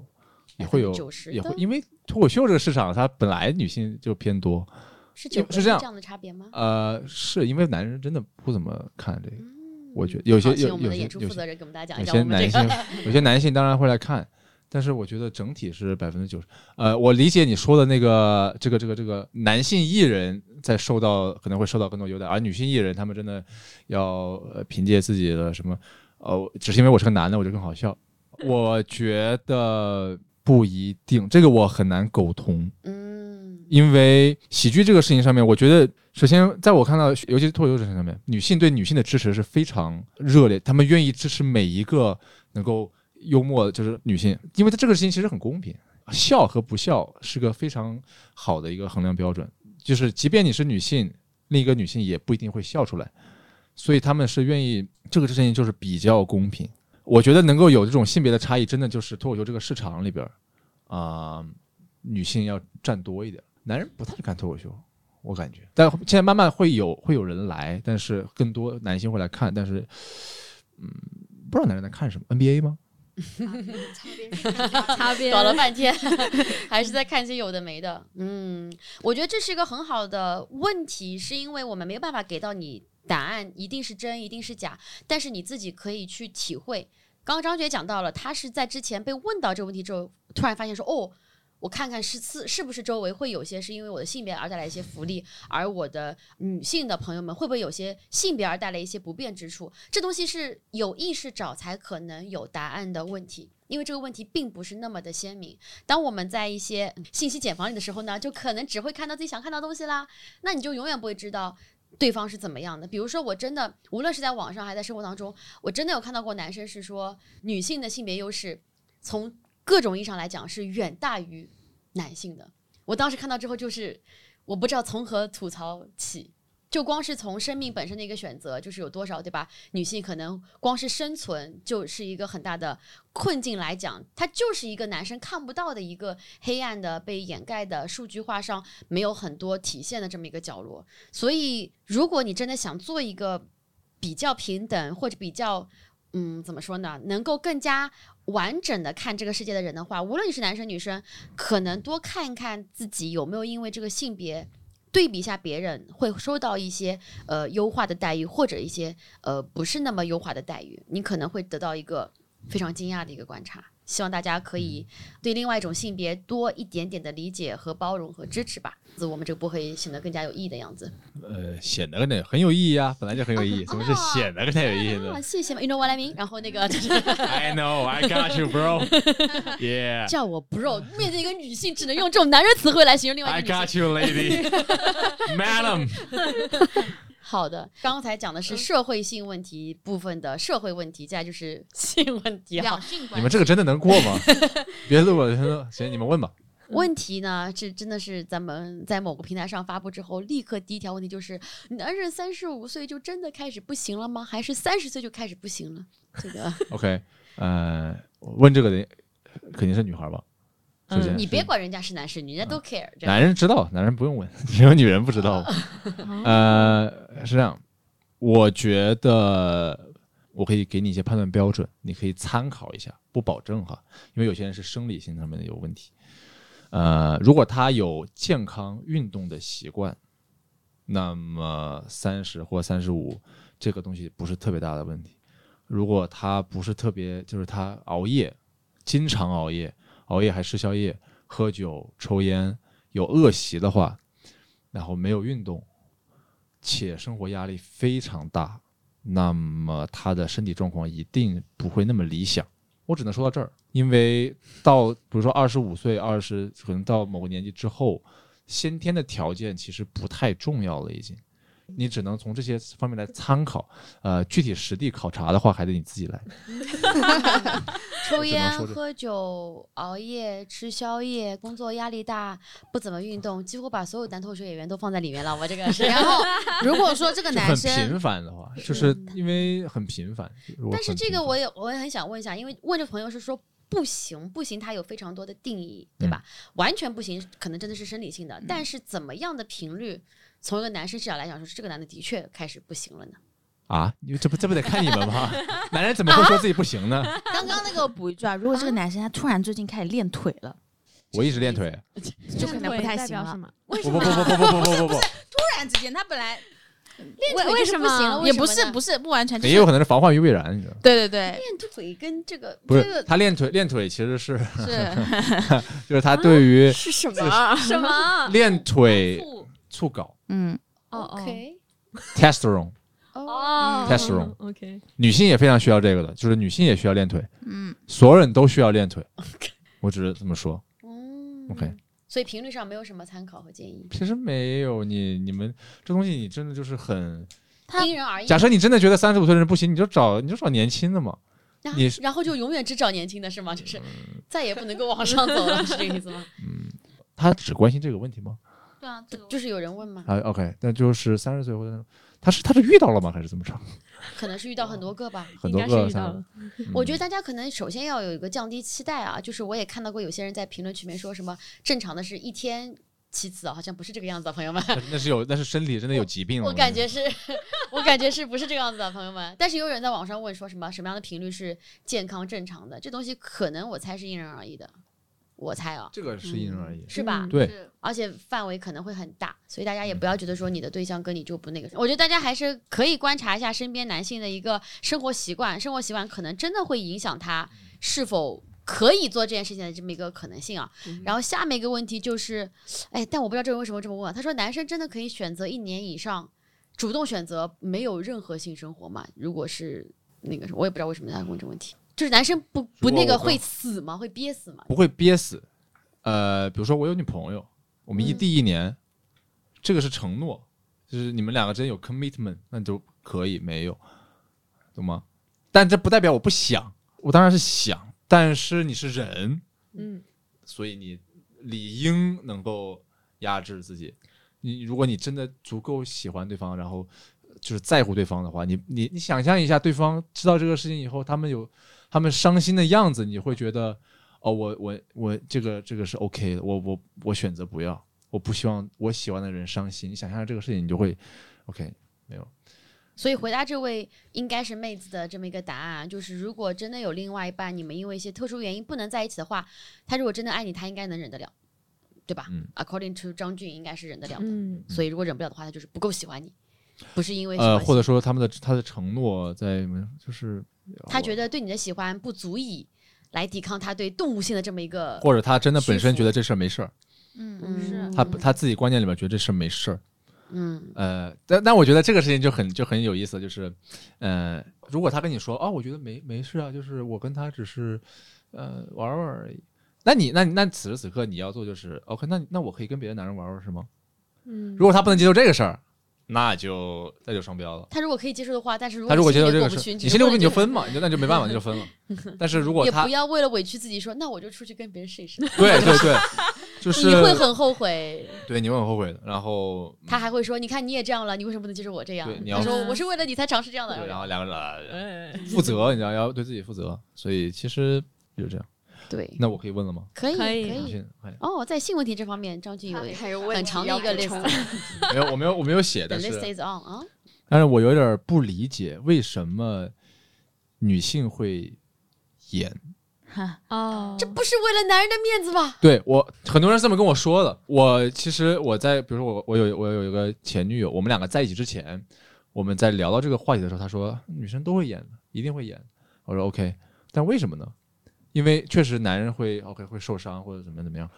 也会有90%的也会，因为脱口秀这个市场，它本来女性就偏多，是是这样这样的差别吗？呃，是因为男人真的不怎么看这个，嗯我觉得有些有有些男性。有些男性当然会来看，但是我觉得整体是百分之九十。呃，我理解你说的那个这个这个这个男性艺人在受到可能会受到更多优待，而女性艺人他们真的要呃凭借自己的什么呃，只是因为我是个男的我就更好笑。我觉得不一定，这个我很难苟同。嗯，因为喜剧这个事情上面，我觉得首先在我看到，尤其是脱口秀这上面，女性对女性的支持是非常热烈，她们愿意支持每一个能够幽默，就是女性，因为它这个事情其实很公平，笑和不笑是个非常好的一个衡量标准，就是即便你是女性，另一个女性也不一定会笑出来，所以他们是愿意这个事情就是比较公平。我觉得能够有这种性别的差异，真的就是脱口秀这个市场里边儿啊、女性要占多一点，男人不太看脱口秀。我感觉，但现在慢慢会有会有人来，但是更多男性会来看，但是，嗯，不知道男人在看什么 NBA 吗？[laughs] 擦边 [laughs] 搞了半天，[laughs] 还是在看一些有的没的。嗯，我觉得这是一个很好的问题，是因为我们没有办法给到你答案，一定是真，一定是假，但是你自己可以去体会。刚刚张觉讲到了，他是在之前被问到这个问题之后，突然发现说，哦。我看看是是是不是周围会有些是因为我的性别而带来一些福利，而我的女性的朋友们会不会有些性别而带来一些不便之处？这东西是有意识找才可能有答案的问题，因为这个问题并不是那么的鲜明。当我们在一些信息茧房里的时候呢，就可能只会看到自己想看到的东西啦，那你就永远不会知道对方是怎么样的。比如说，我真的无论是在网上还是在生活当中，我真的有看到过男生是说女性的性别优势从各种意义上来讲是远大于男性的。我当时看到之后，就是我不知道从何吐槽起。就光是从生命本身的一个选择，就是有多少，对吧？女性可能光是生存就是一个很大的困境来讲，它就是一个男生看不到的一个黑暗的、被掩盖的、数据化上没有很多体现的这么一个角落。所以，如果你真的想做一个比较平等或者比较，嗯，怎么说呢？能够更加完整的看这个世界的人的话，无论你是男生女生，可能多看一看自己有没有因为这个性别。对比一下别人，会收到一些呃优化的待遇，或者一些呃不是那么优化的待遇，你可能会得到一个非常惊讶的一个观察。希望大家可以对另外一种性别多一点点的理解和包容和支持吧，子我们这个播客也显得更加有意义的样子。呃，显得跟那很有意义啊，本来就很有意义，怎么是显得更加有意义啊，呢谢谢嘛，You know what I mean？然后那个就是？[laughs] I know, I got you, bro. Yeah, 叫我 bro，面对一个女性只能用这种男人词汇来形容另外 I 一个女 got。you, lady, [laughs] madam. 好的，刚才讲的是社会性问题部分的社会问题，接下来就是性问题哈两。性关系。你们这个真的能过吗？[laughs] 别录了，行，你们问吧。问题呢，是真的是咱们在某个平台上发布之后，立刻第一条问题就是：男人三十五岁就真的开始不行了吗？还是三十岁就开始不行了？这个 [laughs] OK，呃，问这个的肯定是女孩吧？首先，你别管人家是男是女，人家都 care。男人知道，男人不用问，只有女人不知道。[laughs] 呃，是这样，我觉得我可以给你一些判断标准，你可以参考一下，不保证哈，因为有些人是生理性上面的有问题。呃，如果他有健康运动的习惯，那么三十或三十五这个东西不是特别大的问题。如果他不是特别，就是他熬夜，经常熬夜，熬夜还吃宵夜、喝酒、抽烟，有恶习的话，然后没有运动，且生活压力非常大，那么他的身体状况一定不会那么理想。我只能说到这儿，因为到比如说二十五岁、二十可能到某个年纪之后，先天的条件其实不太重要了，已经。你只能从这些方面来参考，呃，具体实地考察的话，还得你自己来。[laughs] [laughs] 抽烟、喝酒、熬夜、吃宵夜、工作压力大、不怎么运动，几乎把所有男脱口秀演员都放在里面了。我这个是，[laughs] 然后如果说这个男生频繁的话，就是因为很频繁。但是这个我也我也很想问一下，因为问这朋友是说不行，不行，它有非常多的定义，对吧？完全不行，可能真的是生理性的。但是怎么样的频率，从一个男生视角来讲，说是这个男的的确开始不行了呢？啊，你这不这不得看你们吗？[laughs] 男人怎么会说自己不行呢？[laughs] 刚刚那个我补一句啊，如果这个男生他突然最近开始练腿了，我一直练腿，就可能不太行了。什么？不不不不不不不不不不，突然之间他本来练腿就是不行了，也不是不是不完全，就是也有可能是防患于未然，你知道吗？对对对，练腿跟这个不是这个他练腿练腿其实是是 [laughs] 就是他对于是什么啊？什么？练腿促睾嗯，哦哦 OK testosterone，哦 testosterone OK，女性也非常需要这个的，就是女性也需要练腿，嗯，所有人都需要练腿，OK，。我只是这么说。嗯 OK 所以频率上没有什么参考和建议，其实没有你你们这东西，你真的就是很。他因人而异。假设你真的觉得三十五岁的人不行，你就找你就找年轻的嘛。然后你然后就永远只找年轻的是吗？就是再也不能够往上走了，是这个意思吗？嗯他只关心这个问题吗？对啊，这个就是有人问吗？啊，OK，那就是三十岁或者那种，他是他是遇到了吗？还是怎么着？可能是遇到很多个吧。很多应该是个遇到了，我觉得大家可能首先要有一个降低期待啊，就是我也看到过有些人在评论区里面说什么正常的是一天七次啊，好像不是这个样子啊，朋友们。那那是有那是身体真的有疾病了。我感觉是，我感觉是不是这个样子的，朋友们？但是有人在网上问说什么什么样的频率是健康正常的，这东西可能我猜是因人而异的，我猜啊，这个是因人而异。是吧？嗯对，而且范围可能会很大，所以大家也不要觉得说你的对象跟你就不那个。我觉得大家还是可以观察一下身边男性的一个生活习惯，生活习惯可能真的会影响他是否可以做这件事情的这么一个可能性啊。然后下面一个问题就是，哎，但我不知道这个人为什么这么问啊。他说男生真的可以选择一年以上主动选择没有任何性生活吗？如果是那个什么，我也不知道为什么他问这个问题。就是男生不不那个会死吗？会憋死吗？不会憋死。呃，比如说我有女朋友，我们异地一年，这个是承诺，就是你们两个之间有 commitment，那就可以没有，懂吗？但这不代表我不想，我当然是想，但是你是人，嗯，所以你理应能够压制自己。你如果你真的足够喜欢对方，然后就是在乎对方的话，你你你想象一下，对方知道这个事情以后，他们有他们伤心的样子，你会觉得哦，我我我这个这个是 OK 的，我我我选择不要，我不希望我喜欢的人伤心。你想象这个事情，你就会 OK 没有。所以回答这位应该是妹子的这么一个答案，就是如果真的有另外一半，你们因为一些特殊原因不能在一起的话，他如果真的爱你，他应该能忍得了，对吧、嗯 a c c o r d i n g to 张俊应该是忍得了的。嗯，所以如果忍不了的话，他就是不够喜欢你，不是因为喜欢呃，或者说他们的他的承诺在就是他觉得对你的喜欢不足以来抵抗他对动物性的这么一个。或者他真的本身觉得这事儿没事儿，嗯是他他自己观念里面觉得这事儿没事儿。嗯呃，但但我觉得这个事情就很就很有意思，就是，呃，如果他跟你说，哦，我觉得没没事啊，就是我跟他只是，呃，玩玩而已。那你那你那此时此刻你要做就是，OK，那那我可以跟别的男人玩玩是吗？嗯，如果他不能接受这个事儿，那就那就双标了。他如果可以接受的话，但是如果他如果接受这个事你心里过不去你就分嘛，你就那就没办法，那就分了。[laughs] 但是如果他也不要为了委屈自己说，那我就出去跟别人试一试，对 [laughs] 对对，[laughs] 就是你会很后悔。对你会很后悔的。然后他还会说：“你看你也这样了，你为什么不能接受我这样对？”你要他说：“我是为了你才尝试这样的。对，然后两个人负责，你知道要对自己负责，所以其实就是这样。对，那我可以问了吗？可以可以哦，在性问题这方面，张俊有还有问很长的一个 list。[laughs] 没有，我没有，我没有写但 list 是 is on 啊。但是我有点不理解为什么女性会演。哦，这不是为了男人的面子吧？对我，很多人这么跟我说的。我其实我在，比如说我我有我有一个前女友，我们两个在一起之前，我们在聊到这个话题的时候，她说女生都会演的，一定会演。我说 OK，但为什么呢？因为确实男人会 OK 会受伤或者怎么怎么样，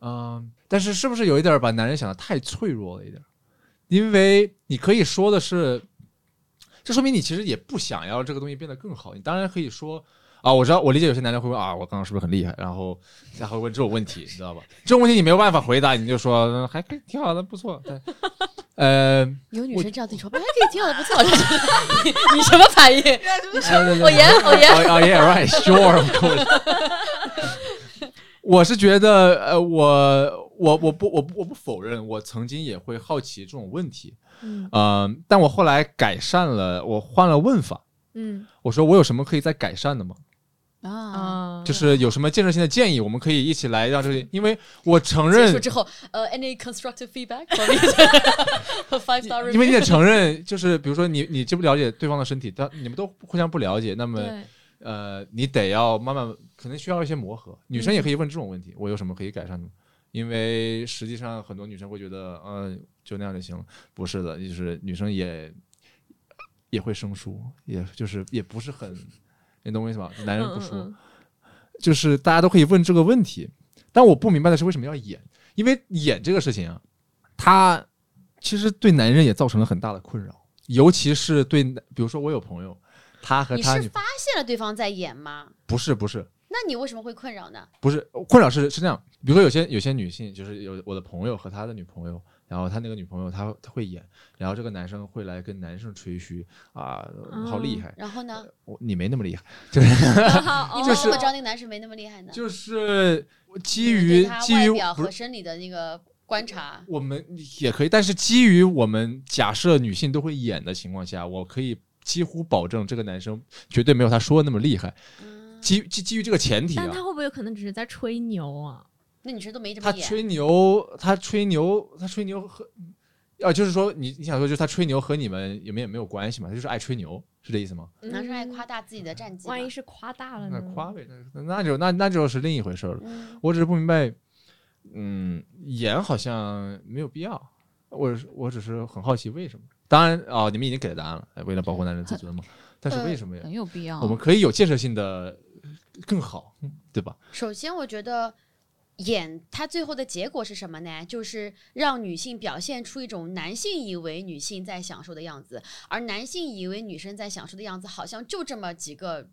嗯，但是是不是有一点把男人想的太脆弱了一点？因为你可以说的是，这说明你其实也不想要这个东西变得更好。你当然可以说啊，我知道，我理解有些男人会问啊，我刚刚是不是很厉害？然后然后问这种问题，你知道吧？这种问题你没有办法回答，你就说嗯还可以，挺好的，不错。但呃，有女生这样对你说，哎，可以挺好的，不错。[laughs] 你你什么反应？我我言我言。[laughs] 哦哦，Yeah, right, sure, [laughs] 我是觉得，呃，我我我不我不我不否认，我曾经也会好奇这种问题，嗯嗯、但我后来改善了，我换了问法，嗯我说我有什么可以再改善的吗？啊，啊，就是有什么建设性的建议，我们可以一起来让这个，因为我承认，之后，呃，any constructive feedback for me? [laughs] Five star review。因为你得承认，就是比如说你你知不了解对方的身体，但你们都互相不了解，那么，呃，你得要慢慢，可能需要一些磨合。女生也可以问这种问题，我有什么可以改善的吗？因为实际上很多女生会觉得，嗯、就那样就行了。不是的，就是女生也也会生疏，也就是也不是很，你懂我意思吧？男人不说，嗯嗯就是大家都可以问这个问题。但我不明白的是为什么要演，因为演这个事情啊，它其实对男人也造成了很大的困扰，尤其是对，比如说我有朋友，他和他你是发现了对方在演吗？不是不是那你为什么会困扰呢？不是困扰是是这样，比如说有些有些女性，就是有我的朋友和他的女朋友，然后他那个女朋友他他会演，然后这个男生会来跟男生吹嘘啊，好厉害，然后呢？我你没那么厉害，就是 [laughs] 你们怎么知道那个男生没那么厉害呢？就是基于基于外表和生理的那个观察，我们也可以，但是基于我们假设女性都会演的情况下，我可以几乎保证这个男生绝对没有他说的那么厉害。嗯，基基基于这个前提啊但他，会不会有可能只是在吹牛啊？那女生都没这么演，他吹牛，他吹牛，他吹牛和啊，就是说你你想说就是他吹牛和你们有没有没有关系嘛？他就是爱吹牛，是这意思吗？男生爱夸大自己的战绩嘛，万一是夸大了那呢？夸呗，那那就那那就是另一回事了。嗯我只是不明白，嗯，演好像没有必要。我我只是很好奇为什么。当然哦，你们已经给了答案了，哎为了保护男人自尊嘛。[laughs] 但是为什么呀？很有必要。我们可以有建设性的更好，嗯对吧？首先，我觉得演它最后的结果是什么呢？就是让女性表现出一种男性以为女性在享受的样子，而男性以为女生在享受的样子，好像就这么几个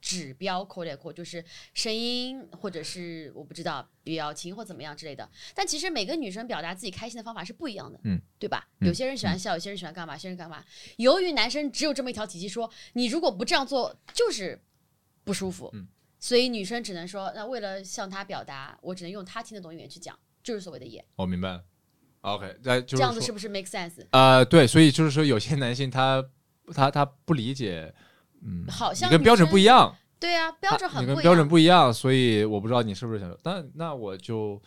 指标，扣列扣就是声音，或者是我不知道表情或怎么样之类的。但其实每个女生表达自己开心的方法是不一样的，嗯，对吧？嗯有些人喜欢笑，有些人喜欢干嘛，有些人干嘛。由于男生只有这么一条体系说，你如果不这样做，就是不舒服。嗯所以女生只能说，那为了向他表达，我只能用他听得懂语言去讲，就是所谓的也。我明白了。OK，那就是这样子是不是 make sense？呃，对，所以就是说，有些男性他他他不理解，嗯，好像跟标准不一样，对啊，标准他很不一你跟标准样。不一样，所以我不知道你是不是想说，但那我就，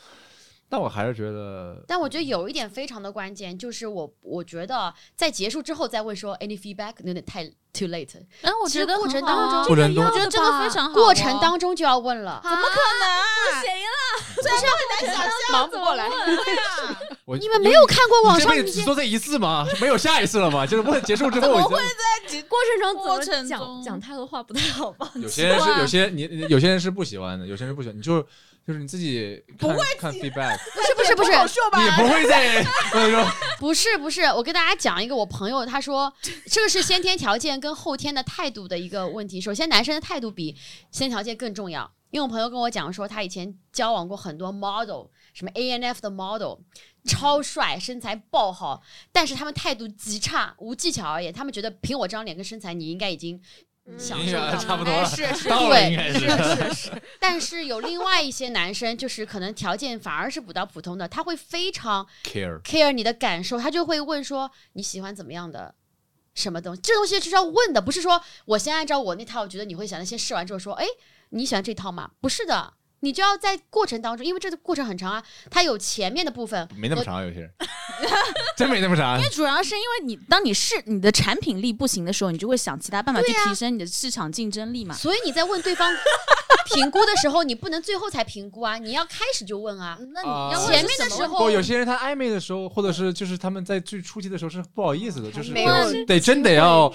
但我还是觉得，但我觉得有一点非常的关键，就是我我觉得在结束之后再问说 any feedback 有点太 too late，哎，我觉得其实过程当中我觉得这个非常好哦。过程当中就要问了。怎么可能？不行 [laughs] 了？这难想象，忙不过来。对啊，[laughs] 我你们没有看过网上只做这一次吗？没有下一次了吗？就是问结束之后，我会在过程中过怎么讲程中讲太多话不太好吧？有些人是有些你你有些人是不喜欢的，有些人不喜欢，你就就是你自己不会看 feedback，[laughs] 不是不是不是你？不会在 [laughs] [laughs] 不是不是，我跟大家讲一个我朋友他说这个是先天条件跟后天的态度的一个问题。首先，男生的态度比先天条件更重要。因为我朋友跟我讲说，他以前交往过很多 model，什么 A N F 的 model，超帅，身材爆好，但是他们态度极差，无技巧而言，他们觉得凭我这张脸跟身材，你应该已经享受到差不多了，[laughs] 是是对是。是是，[laughs] 但是有另外一些男生，就是可能条件反而是比较普通的，他会非常 care，care 你的感受，他就会问说你喜欢怎么样的什么东西？这东西是要问的，不是说我先按照我那套，我觉得你会想，那先试完之后说，哎，你喜欢这套吗？不是的，你就要在过程当中，因为这个过程很长啊，它有前面的部分，没那么长，有些人 [laughs] 真没那么长因。为主要是因为你当你是你的产品力不行的时候，你就会想其他办法去提升你的市场竞争力嘛。所以你在问对方 [laughs] 评估的时候，你不能最后才评估啊，你要开始就问啊。那啊你要问前面的时候不，有些人他暧昧的时候，或者是就是他们在最初期的时候是不好意思的，就是没有得真得要，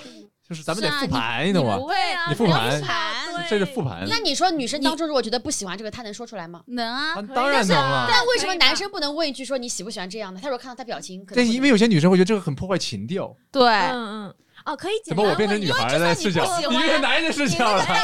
就是咱们得复盘，你懂吗你不？会啊，你复盘盘这是复盘，那你说女生当初如果觉得不喜欢这个，她能说出来吗？能啊，当然能了。但为什么男生不能问一句说你喜不喜欢这样的？他如果看到他表情，可能但因为有些女生会觉得这个很破坏情调，对，嗯嗯，哦，可以简单怎么我变成问女孩的视角因为就算你不喜，欢你变成男人的视角了？男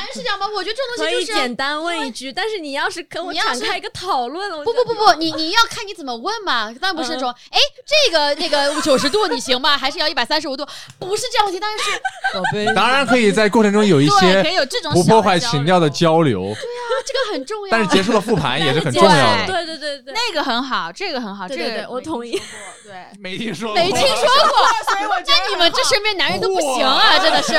人视角吗？我觉得这种东西就是简单问一句，但是你要是跟我你展开一个讨论，不不不不，你你要看你怎么问嘛。当然不是那种，哎，这个那个九十度你行吗？还是要一百三十五度？不是这样问题，当然是 [laughs] 宝贝，当然可以在过程中有一对，可些以有这种不破坏小情调的交流对啊，这个很重要。但是结束了复盘也是很重要的。对对对对，那个很好，这个很好，这个我同意。对，没听说过，没听说过，[laughs] 所以我觉那你们这身边男人都不行啊，真的是。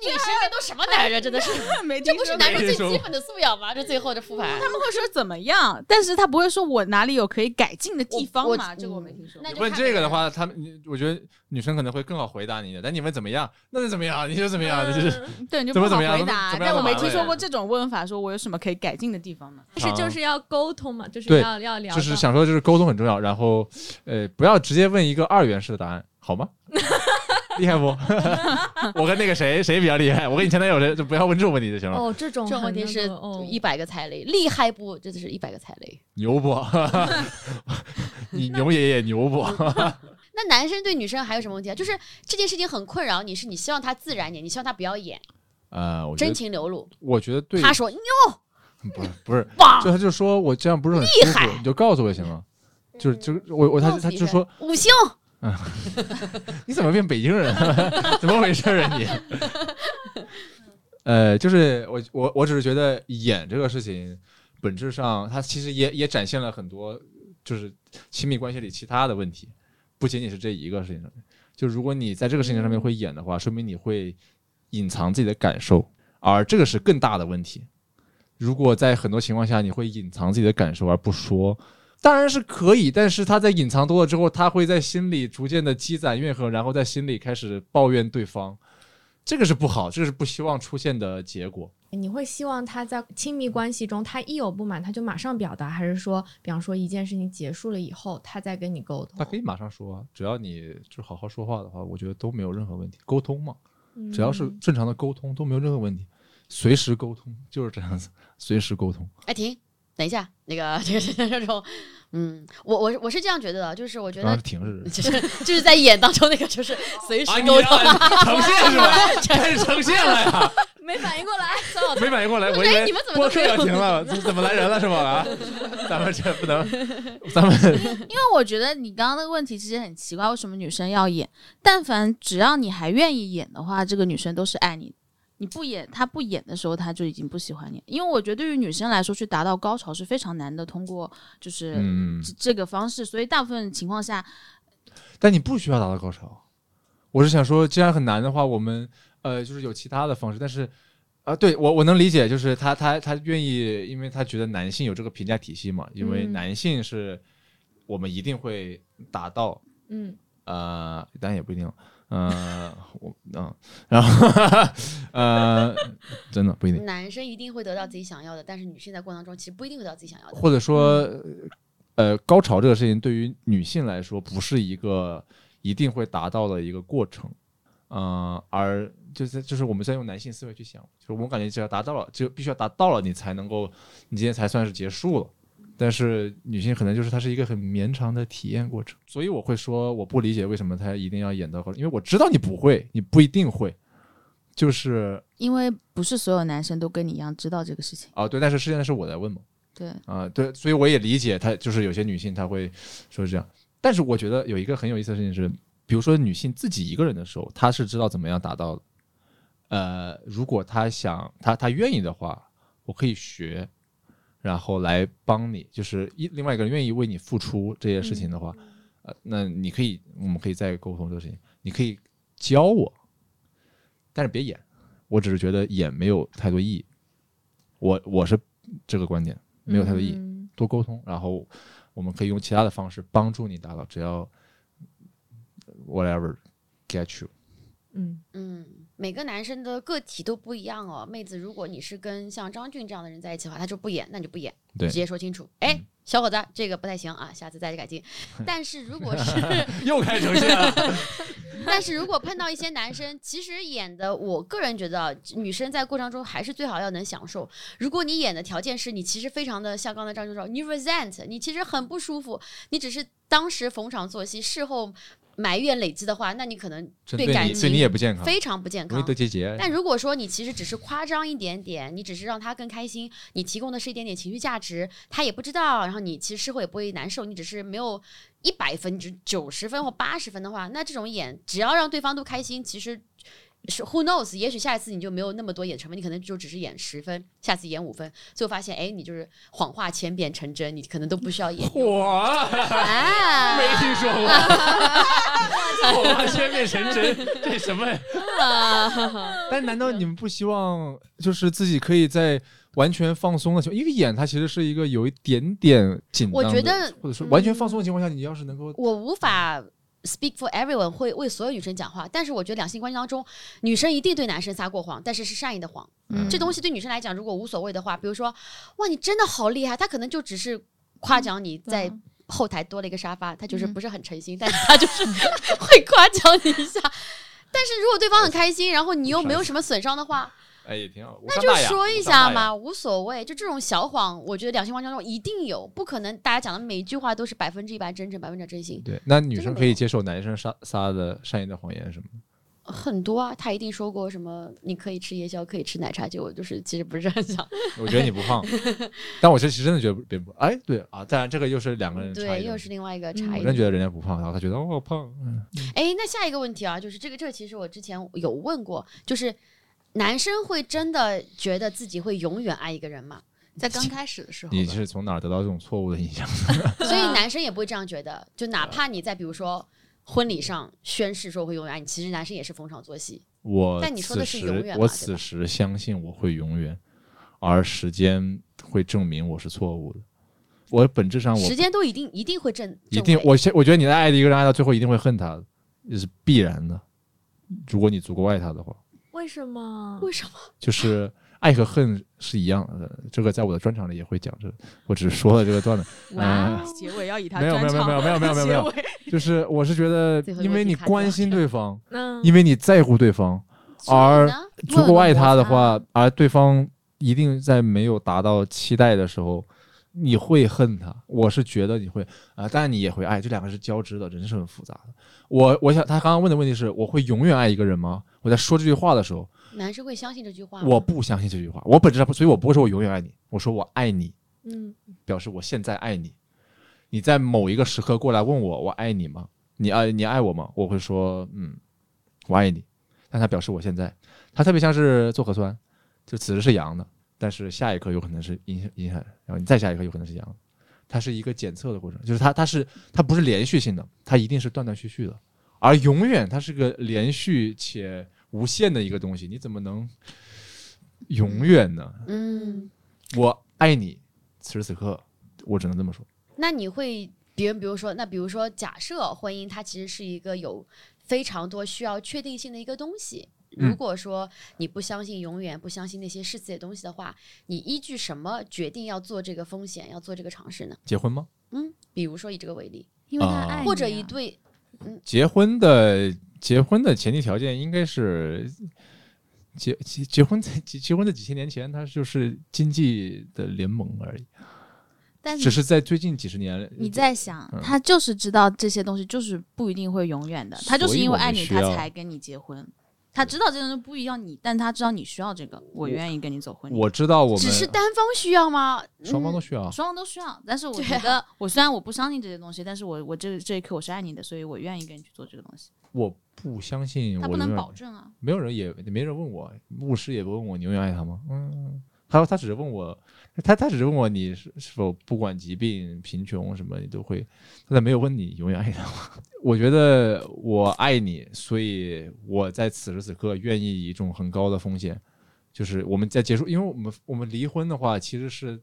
你身边都什么男人？真的是，[laughs] 没这不是男人最基本的素养吗？这最后的复盘。他们会说怎么样，但是他不会说我哪里有可以改进的地方我嘛？这个我嗯没听说过。问这个的话，他们我觉得女生可能会更好回答你的。但你问怎么样？那就怎么样？你就怎么样？你就是嗯对，你就不好怎么怎么样回答。怎么样但我没听说过这种问法，说我有什么可以改进的地方呢？但是就是要沟通嘛，就是要要聊，就是想说，就是沟通很重要。然后，呃，不要直接问一个二元式的答案，好吗？[laughs] [laughs] 厉害不？[laughs] 我跟那个谁谁比较厉害？我跟你前男友谁就不要问这种问题就行了。哦，这种这种问题是一百个踩雷，厉害不？这就是一百个踩雷。牛不？[laughs] 你牛爷爷牛不？那男生对女生还有什么问题啊？就是这件事情很困扰你，是你希望他自然点，你希望他不要演，呃，我觉真情流露。我觉得对，他说：“哟，不是不是，棒就他就说我这样不是很，厉害你就告诉我就行了。就是就是我我他他就说五星，[laughs] 你怎么变北京人了？[laughs] 怎么回事啊你？[laughs] 呃，就是我我我只是觉得演这个事情本质上，它其实也也展现了很多就是亲密关系里其他的问题，不仅仅是这一个事情上面。就如果你在这个事情上面会演的话，说明你会隐藏自己的感受，而这个是更大的问题。如果在很多情况下你会隐藏自己的感受而不说，当然是可以，但是他在隐藏多了之后，他会在心里逐渐的积攒怨恨，然后在心里开始抱怨对方，这个是不好，这个是不希望出现的结果。你会希望他在亲密关系中，他一有不满他就马上表达，还是说，比方说一件事情结束了以后，他再跟你沟通？他可以马上说啊，只要你就好好说话的话，我觉得都没有任何问题。沟通嘛，嗯只要是正常的沟通都没有任何问题，随时沟通就是这样子，随时沟通。哎，停，等一下，那个 [laughs] 这个这种，嗯，我我我是这样觉得的，就是我觉得停是就是就是在演当中那个就是随时沟通，啊呈现是吧？[laughs] 开始呈现了呀，没反应过来，没反应过来，我以为哎你们怎么播客都要停了，怎怎么来人了是吧？啊，[laughs] 咱们这不能，咱们因为我觉得你刚刚那个问题其实很奇怪，为什么女生要演？但凡只要你还愿意演的话，这个女生都是爱你的。你不演，他不演的时候，他就已经不喜欢你。因为我觉得对于女生来说，去达到高潮是非常难的，通过就是嗯，这这个方式，所以大部分情况下，但你不需要达到高潮。我是想说，既然很难的话，我们呃就是有其他的方式，但是。啊，对我我能理解，就是他他他愿意，因为他觉得男性有这个评价体系嘛，因为嗯男性是我们一定会达到，嗯呃，当然也不一定，呃，我嗯，然后呃，真的不一定，男生一定会得到自己想要的，但是女性在过程当中其实不一定会得到自己想要的。或者说，呃，高潮这个事情对于女性来说不是一个一定会达到的一个过程，嗯、而就是就是我们在用男性思维去想，就是我们感觉只要达到了，就必须要达到了，你才能够，你今天才算是结束了。但是女性可能就是它是一个很绵长的体验过程，所以我会说我不理解为什么她一定要演到后，因为我知道你不会，你不一定会，就是因为不是所有男生都跟你一样知道这个事情。啊对，但是现在是我在问嘛，对，啊，对，所以我也理解她，就是有些女性她会说是这样，但是我觉得有一个很有意思的事情是，比如说女性自己一个人的时候，她是知道怎么样达到的。呃，如果她想，她她愿意的话，我可以学，然后来帮你，就是一另外一个人愿意为你付出这些事情的话，呃，那你可以，我们可以再沟通这个事情，你可以教我，但是别演，我只是觉得演没有太多意义，我我是这个观点，没有太多意义。嗯多沟通，然后我们可以用其他的方式帮助你达到，只要 whatever get you。嗯嗯，每个男生的个体都不一样哦。妹子，如果你是跟像张俊这样的人在一起的话，他就不演，那你就不演，对直接说清楚。哎，小伙子，这个不太行啊，下次再改进。[laughs] 但是如果是 [laughs] 又开始呈现了，[laughs] 但是如果碰到一些男生，其实演的，我个人觉得啊女生在过程中还是最好要能享受。如果你演的条件是你其实非常的像刚才张俊说，你 resent，你其实很不舒服，你只是当时逢场作戏，事后埋怨累积的话，那你可能对感情对你也不健康，非常不健康容易得。结节。但如果说你其实只是夸张一点点，你只是让他更开心，你提供的是一点点情绪价值，他也不知道，然后你其实事后也不会难受，你只是没有一百分，你只九十分或八十分的话，那这种演只要让对方都开心，其实是 who knows，也许下一次你就没有那么多演成分，你可能就只是演十分，下次演五分，最后发现哎，你就是谎话千变成真，你可能都不需要演。哇，啊，没听说过，[laughs] 谎话千变成真，这什么呀？[laughs] 但难道你们不希望就是自己可以在完全放松的情况，因为演它其实是一个有一点点紧张的，我觉得或者说完全放松的情况下，你要是能够我无法 speak for everyone，会为所有女生讲话，但是我觉得两性关系当中，女生一定对男生撒过谎，但是是善意的谎。嗯。这东西对女生来讲，如果无所谓的话，比如说，哇，你真的好厉害，他可能就只是夸奖你在后台多了一个沙发，他就是不是很诚心，但是他就是 [laughs] 会夸奖你一下。但是如果对方很开心，然后你又没有什么损伤的话，哎也挺好，那就说一下嘛，无所谓。就这种小谎，我觉得两性关系当中一定有，不可能大家讲的每一句话都是百分之一百真诚、百分之真心。对，那女生可以接受男生撒撒的善意的谎言什么？很多啊，他一定说过什么，你可以吃夜宵，可以吃奶茶，结果就是其实不是很想。[laughs] 我觉得你不胖，[laughs] 但我其实真的觉得别不，哎，对啊，当然这个又是两个人差对，异又是另外一个嗯差异。我真觉得人家不胖，然后他觉得哦我胖，嗯，哎，那下一个问题啊，就是这个这个其实我之前有问过，就是男生会真的觉得自己会永远爱一个人吗？[laughs] 在刚开始的时候，你是从哪儿得到这种错误的印象？[laughs] 所以 [laughs] 男生也不会这样觉得，就哪怕你在比如说婚礼上宣誓说会永远爱你，其实男生也是逢场作戏。我但你说的是永远我此时相信我会永远，而时间会证明我是错误的。我本质上我时间都一定一定会证一定，我现我觉得你爱的一个人爱到最后一定会恨他，这是必然的。如果你足够爱他的话，为什么？为什么？[laughs] 就是爱和恨是一样的，这个在我的专场里也会讲。这我只是说了这个段子，[laughs] 嗯，结尾要以他没有没有没有没有没有没有，就是我是觉得，因为你关心对方，因为你在乎对方，而足够爱他的话，而对方一定在没有达到期待的时候，你会恨他。我是觉得你会啊，但你也会爱，这两个是交织的，人是很复杂的。我我想他刚刚问的问题是，我会永远爱一个人吗？我在说这句话的时候，男生会相信这句话吗？我不相信这句话。我本质上不，所以我不会说我永远爱你，我说我爱你，嗯，表示我现在爱你。你在某一个时刻过来问我，我爱你吗？你爱你爱我吗？我会说，嗯，我爱你。但他表示我现在，他特别像是做核酸，就此时是阳的，但是下一刻有可能是阴阴海，然后你再下一刻有可能是阳的。它是一个检测的过程，就是它它是它不是连续性的，它一定是断断续续的，而永远它是个连续且无限的一个东西，你怎么能永远呢？嗯，我爱你，此时此刻，我只能这么说。那你会别人比如说，那比如说，假设婚姻它其实是一个有非常多需要确定性的一个东西。嗯。如果说你不相信永远，不相信那些世俗的东西的话，你依据什么决定要做这个风险，要做这个尝试呢？结婚吗？嗯，比如说以这个为例，因为他啊。爱或者一对嗯。结婚的结婚的前提条件应该是结结结婚在结结婚的几千年前，它就是经济的联盟而已，但只是在最近几十年，你在想嗯，他就是知道这些东西就是不一定会永远的，他就是因为爱你，他才跟你结婚。他知道这个东西不一样你，但他知道你需要这个，我愿意跟你走婚礼。我知道我们只是单方需要吗？双方都需要。双方都需要，但是我觉得，我虽然我不相信这些东西，但是我我这这一刻我是爱你的，所以我愿意跟你去做这个东西。我不相信，他不能保证啊，没有人也没人问我，牧师也不问我你永远爱他吗？嗯，他他只是问我，他他只问我你是是否不管疾病、贫穷什么你都会，他没有问你永远爱他吗？[laughs] 我觉得我爱你，所以我在此时此刻愿意以一种很高的风险，就是我们在结束，因为我们我们离婚的话其实是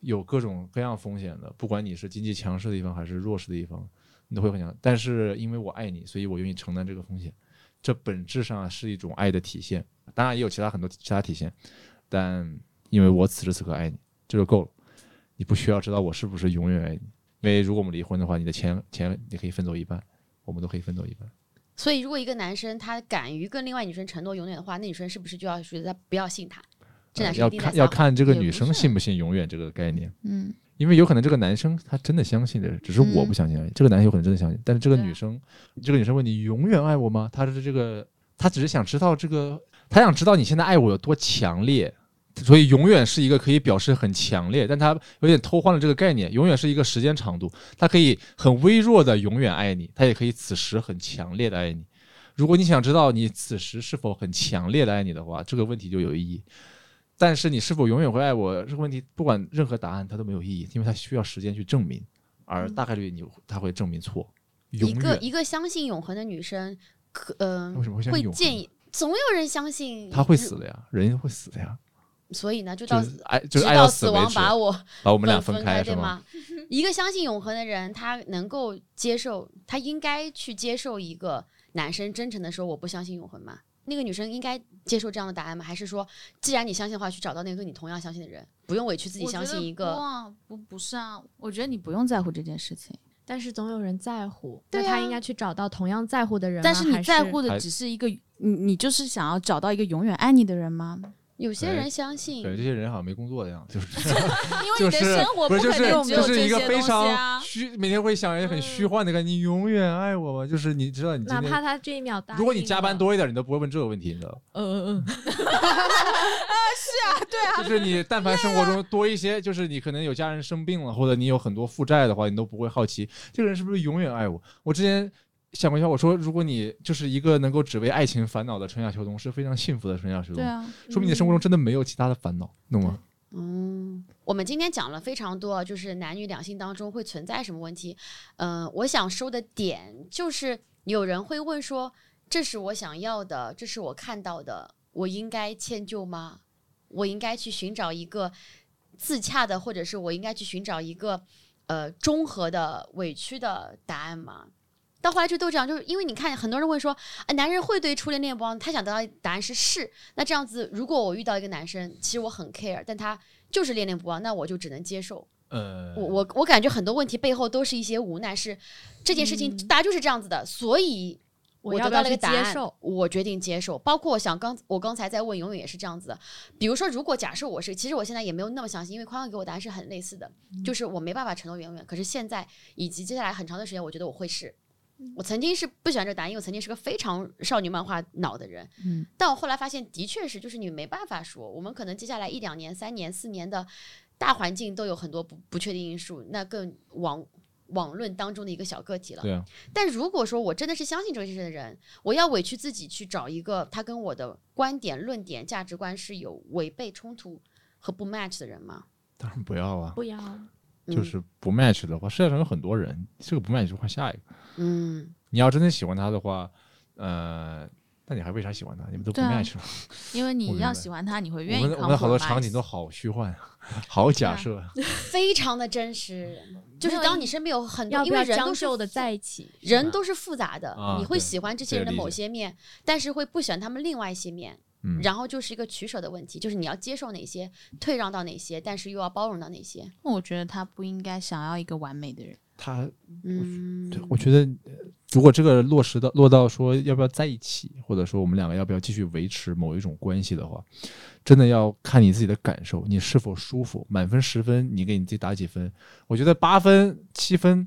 有各种各样风险的，不管你是经济强势的一方还是弱势的一方，你都会很强。但是因为我爱你，所以我愿意承担这个风险。这本质上是一种爱的体现，当然也有其他很多其他体现，但因为我此时此刻爱你，这就够了。你不需要知道我是不是永远爱你，因为如果我们离婚的话，你的钱钱你可以分走一半，我们都可以分走一半。所以，如果一个男生他敢于跟另外女生承诺永远的话，那女生是不是就要觉得他不要信他？这男生呃要看要看这个女生信不信永远这个概念，嗯，因为有可能这个男生他真的相信的，只是我不相信而已。这个男生有可能真的相信，但是这个女生，这个女生问你永远爱我吗？她是这个，她只是想知道这个，她想知道你现在爱我有多强烈。所以永远是一个可以表示很强烈，但它有点偷换了这个概念。永远是一个时间长度，它可以很微弱的永远爱你，它也可以此时很强烈的爱你。如果你想知道你此时是否很强烈的爱你的话，这个问题就有意义。但是你是否永远会爱我这个问题，不管任何答案它都没有意义，因为它需要时间去证明，而大概率你它会证明错。永一个远一个相信永恒的女生，可呃、为什么会会建议，总有人相信他会死的呀，人会死的呀，所以呢，就到就是爱就是直爱到到死亡把我把我们俩分分开？对吗？一个相信永恒的人，他能够接受，他应该去接受一个男生真诚的说我不相信永恒吗？那个女生应该接受这样的答案吗？还是说，既然你相信的话，去找到那个跟你同样相信的人，不用委屈自己相信一个不啊不不是啊，我觉得你不用在乎这件事情，但是总有人在乎，对啊那他应该去找到同样在乎的人吗。但是你在乎的只是一个你你就是想要找到一个永远爱你的人吗？有些哎人相信，对，这些人好像没工作的样子，就是 [laughs] 因为你的生活不是就是可能只有就是一个非常啊。虚，每天会想一些很虚幻的感觉，你永远爱我吗？就是你知道你今天哪怕他这一秒答应如果你加班，多一点，你都不会问这个问题，你知道吗？嗯嗯嗯，[laughs] [laughs] 就是你但凡生活中多一些，就是你可能有家人生病了，或者你有很多负债的话，你都不会好奇这个人是不是永远爱我。我之前想过一下，我说如果你就是一个能够只为爱情烦恼的春夏秋冬，是非常幸福的春夏秋冬，对啊，说明你的生活中真的没有其他的烦恼，懂吗？嗯，我们今天讲了非常多，就是男女两性当中会存在什么问题。嗯、我想说的点就是，有人会问说，这是我想要的，这是我看到的，我应该迁就吗？我应该去寻找一个自洽的，或者是我应该去寻找一个呃中和的、委屈的答案吗？到后来就都这样，就是因为你看，很多人会说，啊，男人会对初恋恋不忘，他想得到答案是是。那这样子，如果我遇到一个男生，其实我很 care，但他就是恋恋不忘，那我就只能接受。呃，我我我感觉很多问题背后都是一些无奈，是这件事情大家就是这样子的，所以我得我要不要去到了一个答案，接受？我决定接受。包括我想刚我刚才在问，永远也是这样子的。比如说，如果假设我是，其实我现在也没有那么相信，因为宽宽给我答案是很类似的，就是我没办法承诺永远。可是现在以及接下来很长的时间，我觉得我会是。我曾经是不喜欢这个答案，因为我曾经是个非常少女漫画脑的人，嗯，但我后来发现，的确是，就是你没办法说，我们可能接下来一两年、三年、四年的大环境都有很多不不确定因素，那更网网论当中的一个小个体了。对啊，但如果说我真的是相信这个事的人，我要委屈自己去找一个他跟我的观点、论点、价值观是有违背冲突和不 match 的人吗？当然不要啊，不要，嗯就是不 match 的话，世界上有很多人，这个不 match 就换下一个。嗯，你要真的喜欢他的话，呃，那你还为啥喜欢他？你们都不 match 了。[laughs] 我因为你要喜欢他，你会愿意我们我们的好多场景都好虚幻，好假设。[laughs] 非常的真实。就是当你身边有很多，因为人都是的在一起？人都是复杂的，啊你会喜欢这些人的某些面，但是会不喜欢他们另外一些面。嗯，然后就是一个取舍的问题，就是你要接受哪些，退让到哪些，但是又要包容到哪些。我觉得他不应该想要一个完美的人。他，嗯对，我觉得呃如果这个落实到落到说要不要在一起，或者说我们两个要不要继续维持某一种关系的话，真的要看你自己的感受，你是否舒服。满分十分，你给你自己打几分？我觉得八分、七分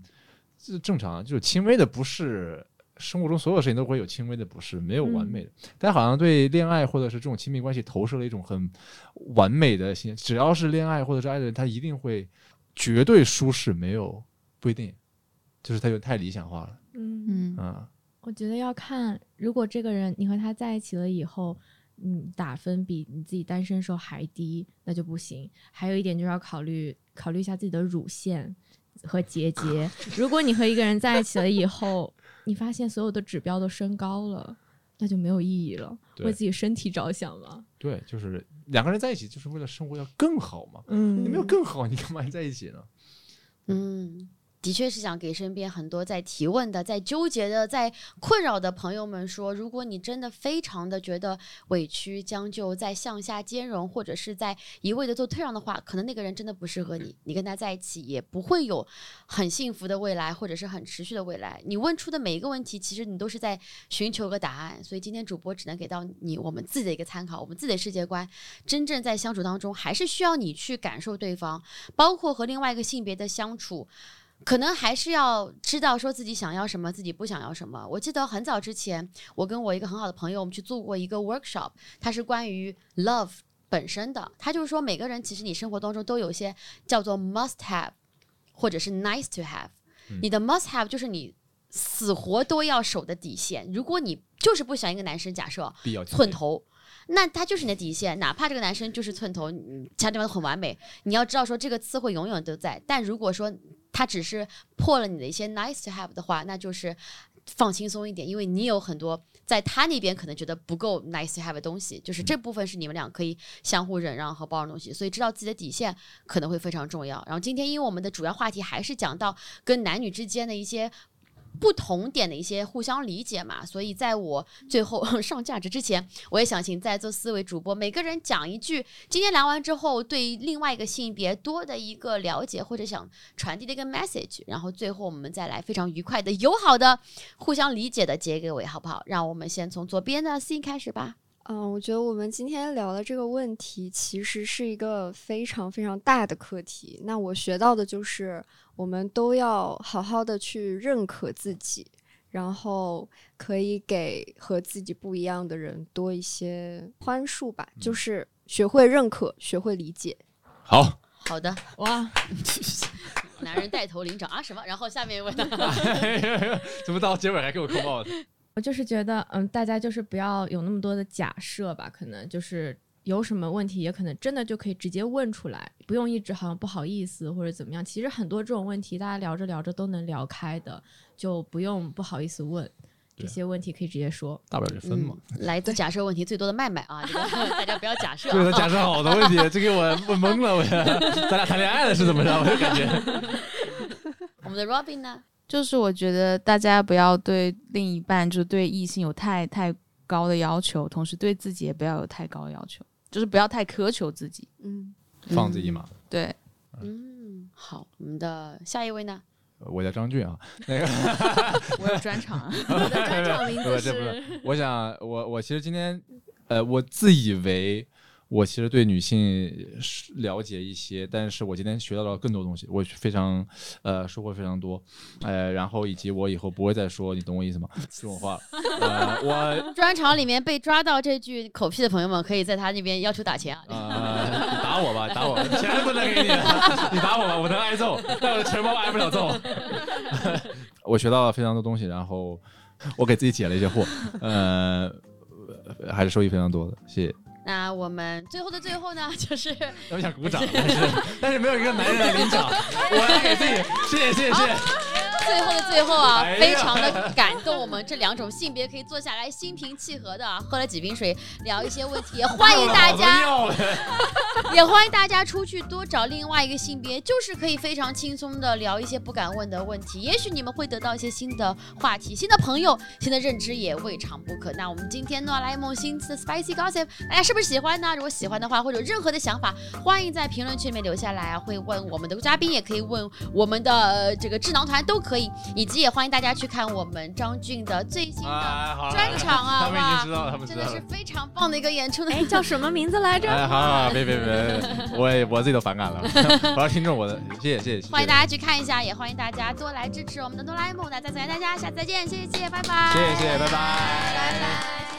是正常，就是轻微的不适。生活中所有事情都会有轻微的不适，没有完美的。大家好像对恋爱或者是这种亲密关系投射了一种很完美的心，只要是恋爱或者是爱的人，他一定会绝对舒适，没有不一定，就是他有太理想化了嗯，嗯，啊。我觉得要看，如果这个人你和他在一起了以后，嗯，打分比你自己单身时候还低，那就不行。还有一点就是要考虑考虑一下自己的乳腺和结节。如果你和一个人在一起了以后，你发现所有的指标都升高了，那就没有意义了。对为自己身体着想嘛。对，就是两个人在一起，就是为了生活要更好嘛。嗯你没有更好，你干嘛在一起呢？嗯，的确是想给身边很多在提问的、在纠结的、在困扰的朋友们说，如果你真的非常的觉得委屈、将就，在向下兼容，或者是在一味的做退让的话，可能那个人真的不适合你，你跟他在一起也不会有很幸福的未来，或者是很持续的未来。你问出的每一个问题，其实你都是在寻求个答案，所以今天主播只能给到你我们自己的一个参考，我们自己的世界观。真正在相处当中，还是需要你去感受对方，包括和另外一个性别的相处。可能还是要知道说自己想要什么，自己不想要什么。我记得很早之前，我跟我一个很好的朋友，我们去做过一个 workshop，它是关于 love 本身的。他就是说，每个人其实你生活当中都有一些叫做 must have，或者是 nice to have。你的 must have 就是你死活都要守的底线。如果你就是不喜欢一个男生，假设寸头，那他就是你的底线。哪怕这个男生就是寸头，嗯其他地方都很完美，你要知道说这个刺会永远都在。但如果说他只是破了你的一些 nice to have 的话，那就是放轻松一点，因为你有很多在他那边可能觉得不够 nice to have 的东西，就是这部分是你们俩可以相互忍让和包容的东西。所以知道自己的底线可能会非常重要。然后今天因为我们的主要话题还是讲到跟男女之间的一些。不同点的一些互相理解嘛，所以在我最后 [laughs] 上价值之前，我也想请在座四位主播每个人讲一句，今天聊完之后对另外一个性别多的一个了解，或者想传递的一个 message，然后最后我们再来非常愉快的、友好的、互相理解的结个尾，好不好？让我们先从左边的 C 开始吧。嗯，我觉得我们今天聊的这个问题其实是一个非常非常大的课题。那我学到的就是，我们都要好好的去认可自己，然后可以给和自己不一样的人多一些宽恕吧，就是学会认可，学会理解。好，好的，哇，[laughs] 男人带头领奖啊什么？然后下面一位呢？[laughs] 怎么到结尾还给我扣帽子？我就是觉得，嗯，大家就是不要有那么多的假设吧，可能就是有什么问题，也可能真的就可以直接问出来，不用一直好像不好意思或者怎么样。其实很多这种问题，大家聊着聊着都能聊开的，就不用不好意思问。这些问题可以直接说。大不了就分嘛。嗯来自假设问题最多的麦麦啊，这个 [laughs] 大家不要假设、对他啊。假设好多问题，这给我问懵了。我 [laughs] 咱俩谈恋爱了是怎么着？我就感觉 [laughs] 我们的 Robin 呢？就是我觉得大家不要对另一半，就是对异性有太太高的要求，同时对自己也不要有太高的要求，就是不要太苛求自己。嗯，放自己一马。对，嗯，好，我们的下一位呢？我叫张俊啊，[laughs] 那个我有专场啊。[laughs] 我的专场名不字是不是是，我想我我其实今天，呃，我自以为我其实对女性是了解一些，但是我今天学到了更多东西，我非常呃收获非常多，呃，然后以及我以后不会再说，你懂我意思吗？这种话了，[laughs] 呃，我 [laughs] 专场里面被抓到这句口癖的朋友们，可以在他那边要求打钱啊。呃，你打我吧，打我，钱不能给你，你打我吧，我能挨揍，但我的钱包挨不了揍。[laughs] 我学到了非常多东西，然后我给自己解了一些惑，呃，还是收益非常多的，谢谢。那我们最后的最后呢，[laughs] 就是 [laughs] 我想鼓掌，[laughs] 但是但是没有一个男人来领奖，我来给自己，谢谢谢谢谢谢。最后的最后啊，非常的感动。我们这两种性别可以坐下来心平气和的、啊、喝了几瓶水，聊一些问题，也欢迎大家，也欢迎大家出去多找另外一个性别，就是可以非常轻松的聊一些不敢问的问题。也许你们会得到一些新的话题、新的朋友、新的认知，也未尝不可。那我们今天哆啦 A 梦新的 Spicy Gossip，大家是不是喜欢呢？如果喜欢的话，或者有任何的想法，欢迎在评论区里面留下来啊，会问我们的嘉宾，也可以问我们的、呃、这个智囊团都可以，以及也欢迎大家去看我们张俊的最新的专场啊，他们已哇经知道了，他们真的是。非常棒的一个演出的。哎，叫什么名字来着？哎，好好好，别别别，我也我自己都反感了，[laughs] 我要听众我的，谢谢谢谢，欢迎大家去看一下，也欢迎大家多来支持我们的哆啦 A 梦。那再次感谢大家，下次再见，谢谢，拜拜，谢谢谢谢，拜拜。拜拜。